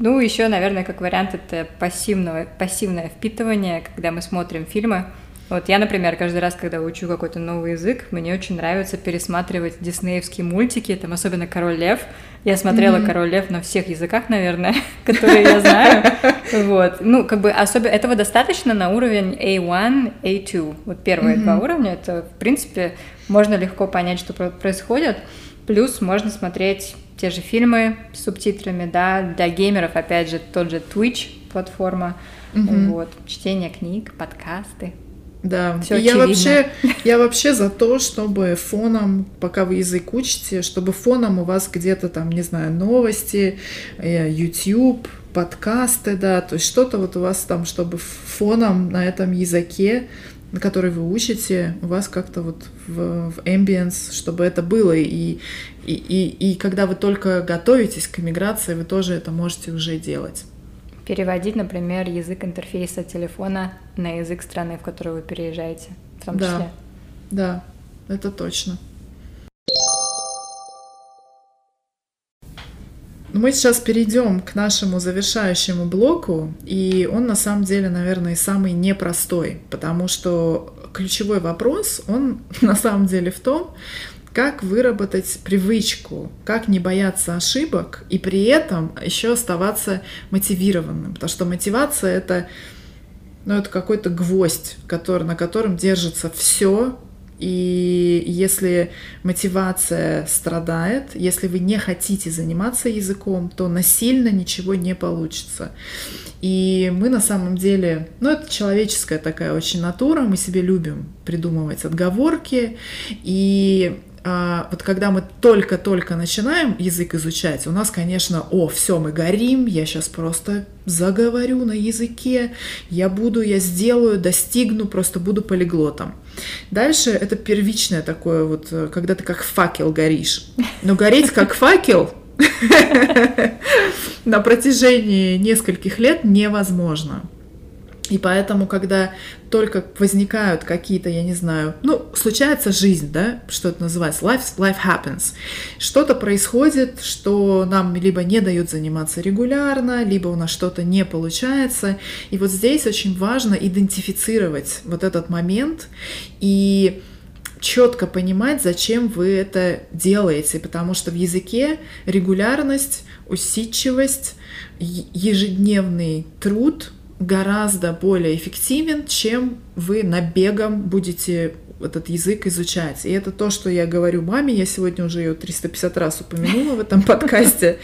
Ну, еще, наверное, как вариант, это пассивного, пассивное впитывание, когда мы смотрим фильмы, вот я, например, каждый раз, когда учу какой-то новый язык, мне очень нравится пересматривать диснеевские мультики, там особенно «Король лев». Я смотрела mm-hmm. «Король лев» на всех языках, наверное, которые я знаю. Вот. Ну, как бы особенно этого достаточно на уровень A1, A2. Вот первые два уровня, это, в принципе, можно легко понять, что происходит. Плюс можно смотреть те же фильмы с субтитрами, да, для геймеров, опять же, тот же Twitch платформа, mm-hmm. вот, чтение книг, подкасты. Да, Всё и я вообще, я вообще за то, чтобы фоном, пока вы язык учите, чтобы фоном у вас где-то там, не знаю, новости, э, YouTube, подкасты, да, то есть что-то вот у вас там, чтобы фоном на этом языке, на который вы учите, у вас как-то вот в, в ambience, чтобы это было, и, и, и, и когда вы только готовитесь к иммиграции, вы тоже это можете уже делать переводить, например, язык интерфейса телефона на язык страны, в которую вы переезжаете, в том да. числе. Да, это точно. Мы сейчас перейдем к нашему завершающему блоку, и он на самом деле, наверное, самый непростой, потому что ключевой вопрос, он на самом деле в том, как выработать привычку, как не бояться ошибок и при этом еще оставаться мотивированным. Потому что мотивация это, ну, это какой-то гвоздь, который, на котором держится все. И если мотивация страдает, если вы не хотите заниматься языком, то насильно ничего не получится. И мы на самом деле, ну это человеческая такая очень натура, мы себе любим придумывать отговорки, и вот когда мы только-только начинаем язык изучать, у нас, конечно, о, все, мы горим, я сейчас просто заговорю на языке, я буду, я сделаю, достигну, просто буду полиглотом. Дальше это первичное такое вот, э, когда ты как факел горишь. Но гореть как факел на протяжении нескольких лет невозможно. И поэтому, когда только возникают какие-то, я не знаю, ну, случается жизнь, да, что это называется, life, life happens. Что-то происходит, что нам либо не дают заниматься регулярно, либо у нас что-то не получается. И вот здесь очень важно идентифицировать вот этот момент и четко понимать, зачем вы это делаете, потому что в языке регулярность, усидчивость, ежедневный труд — гораздо более эффективен, чем вы набегом будете этот язык изучать. И это то, что я говорю маме, я сегодня уже ее 350 раз упомянула в этом подкасте.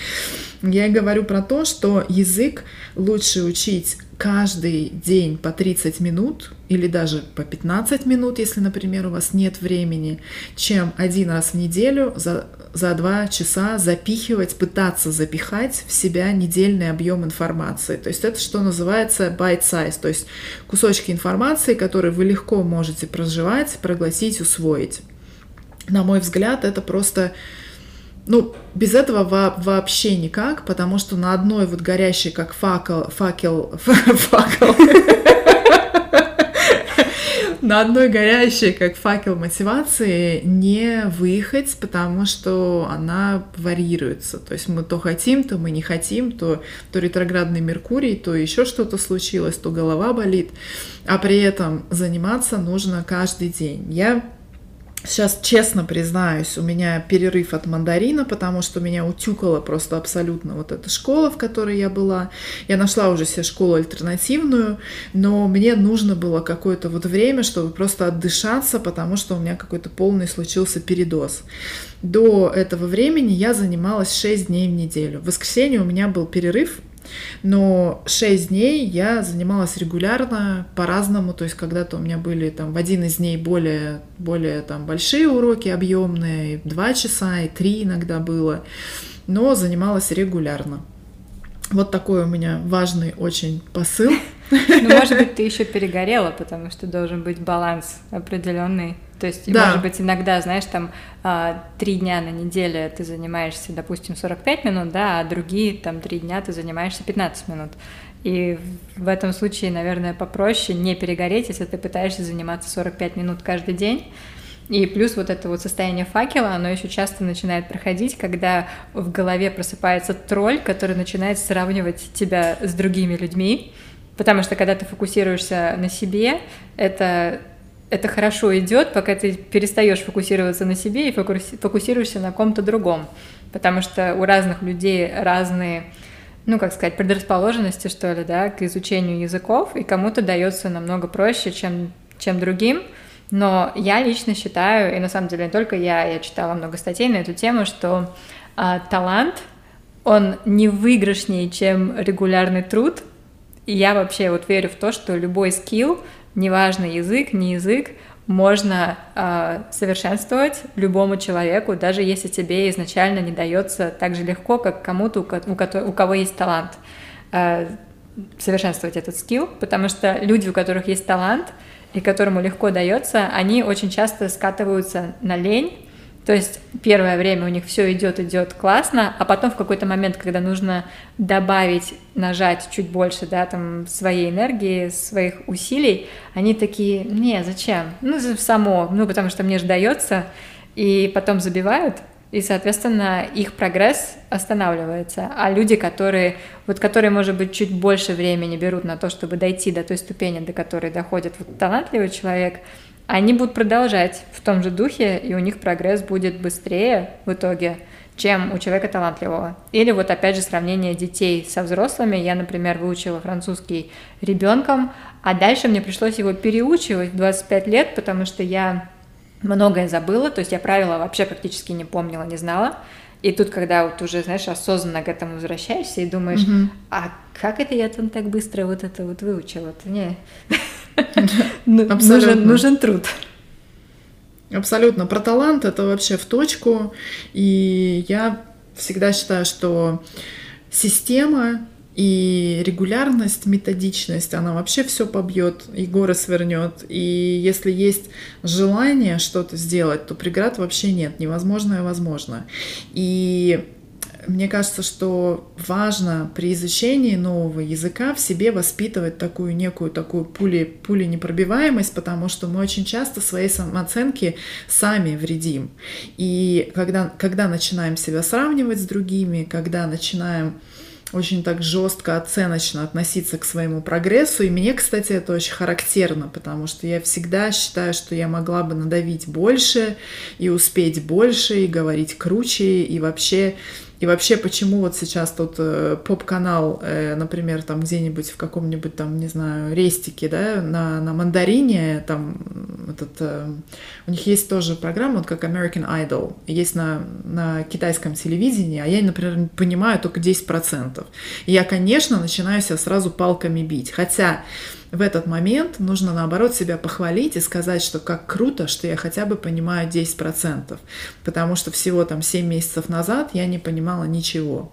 Я говорю про то, что язык лучше учить каждый день по 30 минут или даже по 15 минут, если, например, у вас нет времени, чем один раз в неделю за, за два часа запихивать, пытаться запихать в себя недельный объем информации. То есть это что называется bite size, то есть кусочки информации, которые вы легко можете проживать, проглотить, усвоить. На мой взгляд, это просто ну, без этого во вообще никак, потому что на одной вот горящей, как факел, факел, факел, на одной горящей, как факел мотивации, не выехать, потому что она варьируется. То есть мы то хотим, то мы не хотим, то, то ретроградный Меркурий, то еще что-то случилось, то голова болит. А при этом заниматься нужно каждый день. Я Сейчас, честно признаюсь, у меня перерыв от мандарина, потому что меня утюкала просто абсолютно вот эта школа, в которой я была. Я нашла уже себе школу альтернативную, но мне нужно было какое-то вот время, чтобы просто отдышаться, потому что у меня какой-то полный случился передоз. До этого времени я занималась 6 дней в неделю. В воскресенье у меня был перерыв, но 6 дней я занималась регулярно, по-разному, то есть когда-то у меня были там в один из дней более, более там большие уроки объемные, 2 часа, и 3 иногда было, но занималась регулярно. Вот такой у меня важный очень посыл. Ну, может быть, ты еще перегорела, потому что должен быть баланс определенный. То есть, да. может быть, иногда, знаешь, там а, три дня на неделе ты занимаешься, допустим, 45 минут, да, а другие там три дня ты занимаешься 15 минут. И в этом случае, наверное, попроще не перегореть, если ты пытаешься заниматься 45 минут каждый день. И плюс вот это вот состояние факела, оно еще часто начинает проходить, когда в голове просыпается тролль, который начинает сравнивать тебя с другими людьми, потому что когда ты фокусируешься на себе, это это хорошо идет, пока ты перестаешь фокусироваться на себе и фокусируешься на ком-то другом. Потому что у разных людей разные, ну, как сказать, предрасположенности, что ли, да, к изучению языков, и кому-то дается намного проще, чем, чем другим. Но я лично считаю, и на самом деле не только я, я читала много статей на эту тему, что а, талант, он не выигрышнее, чем регулярный труд. И я вообще вот верю в то, что любой скилл, неважно язык, не язык, можно э, совершенствовать любому человеку, даже если тебе изначально не дается так же легко, как кому-то, у, у, у кого есть талант, э, совершенствовать этот скилл, потому что люди, у которых есть талант и которому легко дается, они очень часто скатываются на лень, то есть первое время у них все идет, идет классно, а потом в какой-то момент, когда нужно добавить, нажать чуть больше, да, там, своей энергии, своих усилий, они такие, не, зачем? Ну, само, ну, потому что мне же дается, и потом забивают, и, соответственно, их прогресс останавливается. А люди, которые, вот которые, может быть, чуть больше времени берут на то, чтобы дойти до той ступени, до которой доходит вот талантливый человек, они будут продолжать в том же духе, и у них прогресс будет быстрее в итоге, чем у человека талантливого. Или вот опять же сравнение детей со взрослыми. Я, например, выучила французский ребенком, а дальше мне пришлось его переучивать в 25 лет, потому что я многое забыла, то есть я правила вообще практически не помнила, не знала. И тут, когда вот уже, знаешь, осознанно к этому возвращаешься и думаешь, mm-hmm. а как это я там так быстро вот это вот выучила? Это не... Ну, нужен, нужен труд. Абсолютно. Про талант это вообще в точку. И я всегда считаю, что система и регулярность, методичность, она вообще все побьет и горы свернет. И если есть желание что-то сделать, то преград вообще нет. Невозможное возможно. И мне кажется, что важно при изучении нового языка в себе воспитывать такую некую такую пули, пули непробиваемость, потому что мы очень часто своей самооценки сами вредим. И когда, когда начинаем себя сравнивать с другими, когда начинаем очень так жестко, оценочно относиться к своему прогрессу. И мне, кстати, это очень характерно, потому что я всегда считаю, что я могла бы надавить больше и успеть больше, и говорить круче, и вообще и вообще, почему вот сейчас тут э, поп-канал, э, например, там где-нибудь в каком-нибудь там, не знаю, рестике, да, на, на мандарине, там этот, э, у них есть тоже программа, вот как American Idol, есть на, на китайском телевидении, а я, например, понимаю только 10%. И я, конечно, начинаю себя сразу палками бить. Хотя в этот момент нужно, наоборот, себя похвалить и сказать, что как круто, что я хотя бы понимаю 10%, потому что всего там 7 месяцев назад я не понимала ничего.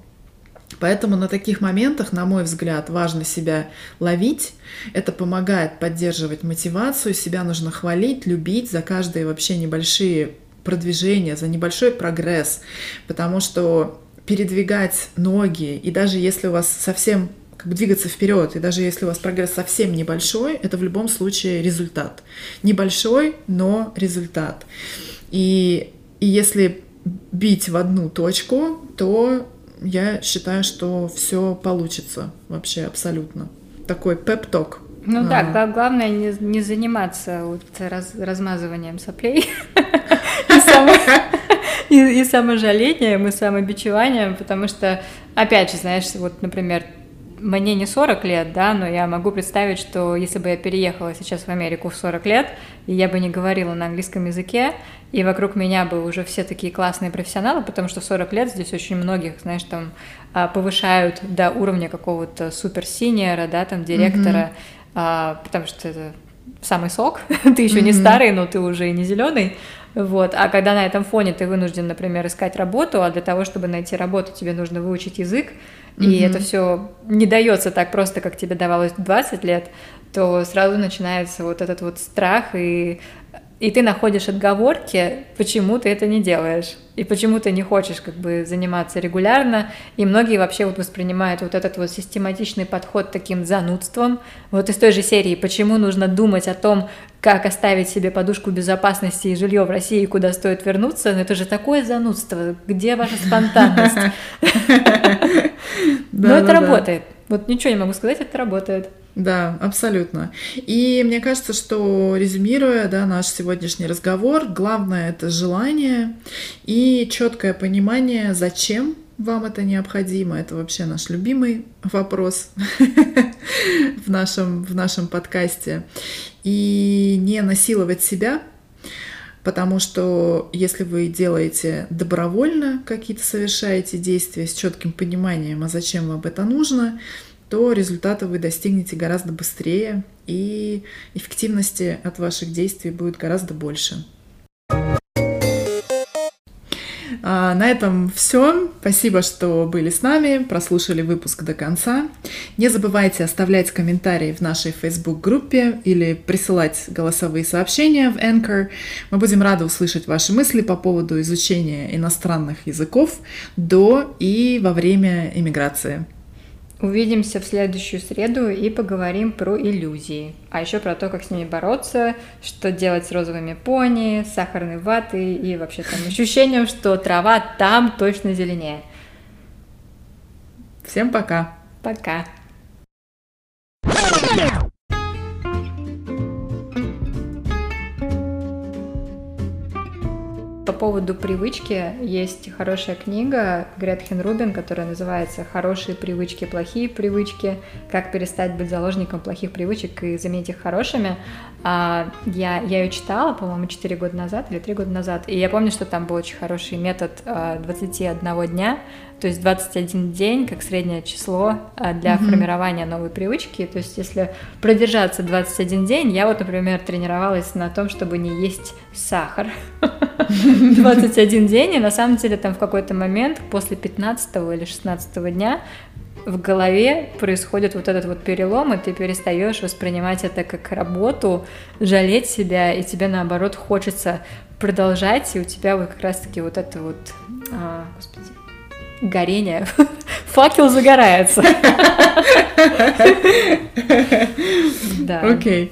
Поэтому на таких моментах, на мой взгляд, важно себя ловить. Это помогает поддерживать мотивацию, себя нужно хвалить, любить за каждые вообще небольшие продвижения, за небольшой прогресс, потому что передвигать ноги, и даже если у вас совсем как бы двигаться вперед. И даже если у вас прогресс совсем небольшой, это в любом случае результат. Небольшой, но результат. И, и если бить в одну точку, то я считаю, что все получится вообще абсолютно. Такой пеп-ток. Ну а. да, главное не, не заниматься вот раз, размазыванием соплей и, саможалением, и самобичеванием, потому что, опять же, знаешь, вот, например, мне не 40 лет, да, но я могу представить, что если бы я переехала сейчас в Америку в 40 лет, и я бы не говорила на английском языке, и вокруг меня бы уже все такие классные профессионалы, потому что 40 лет здесь очень многих, знаешь, там а, повышают до уровня какого-то супер-синьора, да, там, директора, mm-hmm. потому что это самый сок, ты еще mm-hmm. не старый, но ты уже и не зеленый, вот. А когда на этом фоне ты вынужден, например, искать работу, а для того, чтобы найти работу, тебе нужно выучить язык, mm-hmm. и это все не дается так просто, как тебе давалось 20 лет, то сразу начинается вот этот вот страх и и ты находишь отговорки, почему ты это не делаешь, и почему ты не хочешь как бы заниматься регулярно, и многие вообще вот воспринимают вот этот вот систематичный подход таким занудством, вот из той же серии, почему нужно думать о том, как оставить себе подушку безопасности и жилье в России, куда стоит вернуться, но это же такое занудство, где ваша спонтанность? Но это работает, вот ничего не могу сказать, это работает. Да, абсолютно. И мне кажется, что резюмируя да, наш сегодняшний разговор, главное это желание и четкое понимание, зачем вам это необходимо. Это вообще наш любимый вопрос в нашем, в нашем подкасте. И не насиловать себя, потому что если вы делаете добровольно какие-то совершаете действия с четким пониманием, а зачем вам это нужно, то результата вы достигнете гораздо быстрее, и эффективности от ваших действий будет гораздо больше. А, на этом все. Спасибо, что были с нами, прослушали выпуск до конца. Не забывайте оставлять комментарии в нашей Facebook-группе или присылать голосовые сообщения в Anchor. Мы будем рады услышать ваши мысли по поводу изучения иностранных языков до и во время иммиграции. Увидимся в следующую среду и поговорим про иллюзии. А еще про то, как с ними бороться, что делать с розовыми пони, сахарной ватой и вообще там ощущением, что трава там точно зеленее. Всем пока. Пока. По поводу привычки есть хорошая книга Гретхен Рубин, которая называется «Хорошие привычки, плохие привычки. Как перестать быть заложником плохих привычек и заменить их хорошими». А, я, я ее читала, по-моему, 4 года назад или 3 года назад, и я помню, что там был очень хороший метод 21 а, дня, то есть 21 день как среднее число а, для mm-hmm. формирования новой привычки. То есть если продержаться 21 день, я вот, например, тренировалась на том, чтобы не есть сахар 21 день, и на самом деле там в какой-то момент после 15 или 16 дня в голове происходит вот этот вот перелом, и ты перестаешь воспринимать это как работу, жалеть себя, и тебе наоборот хочется продолжать, и у тебя вот как раз-таки вот это вот, а, господи, горение, факел загорается. Да. Окей.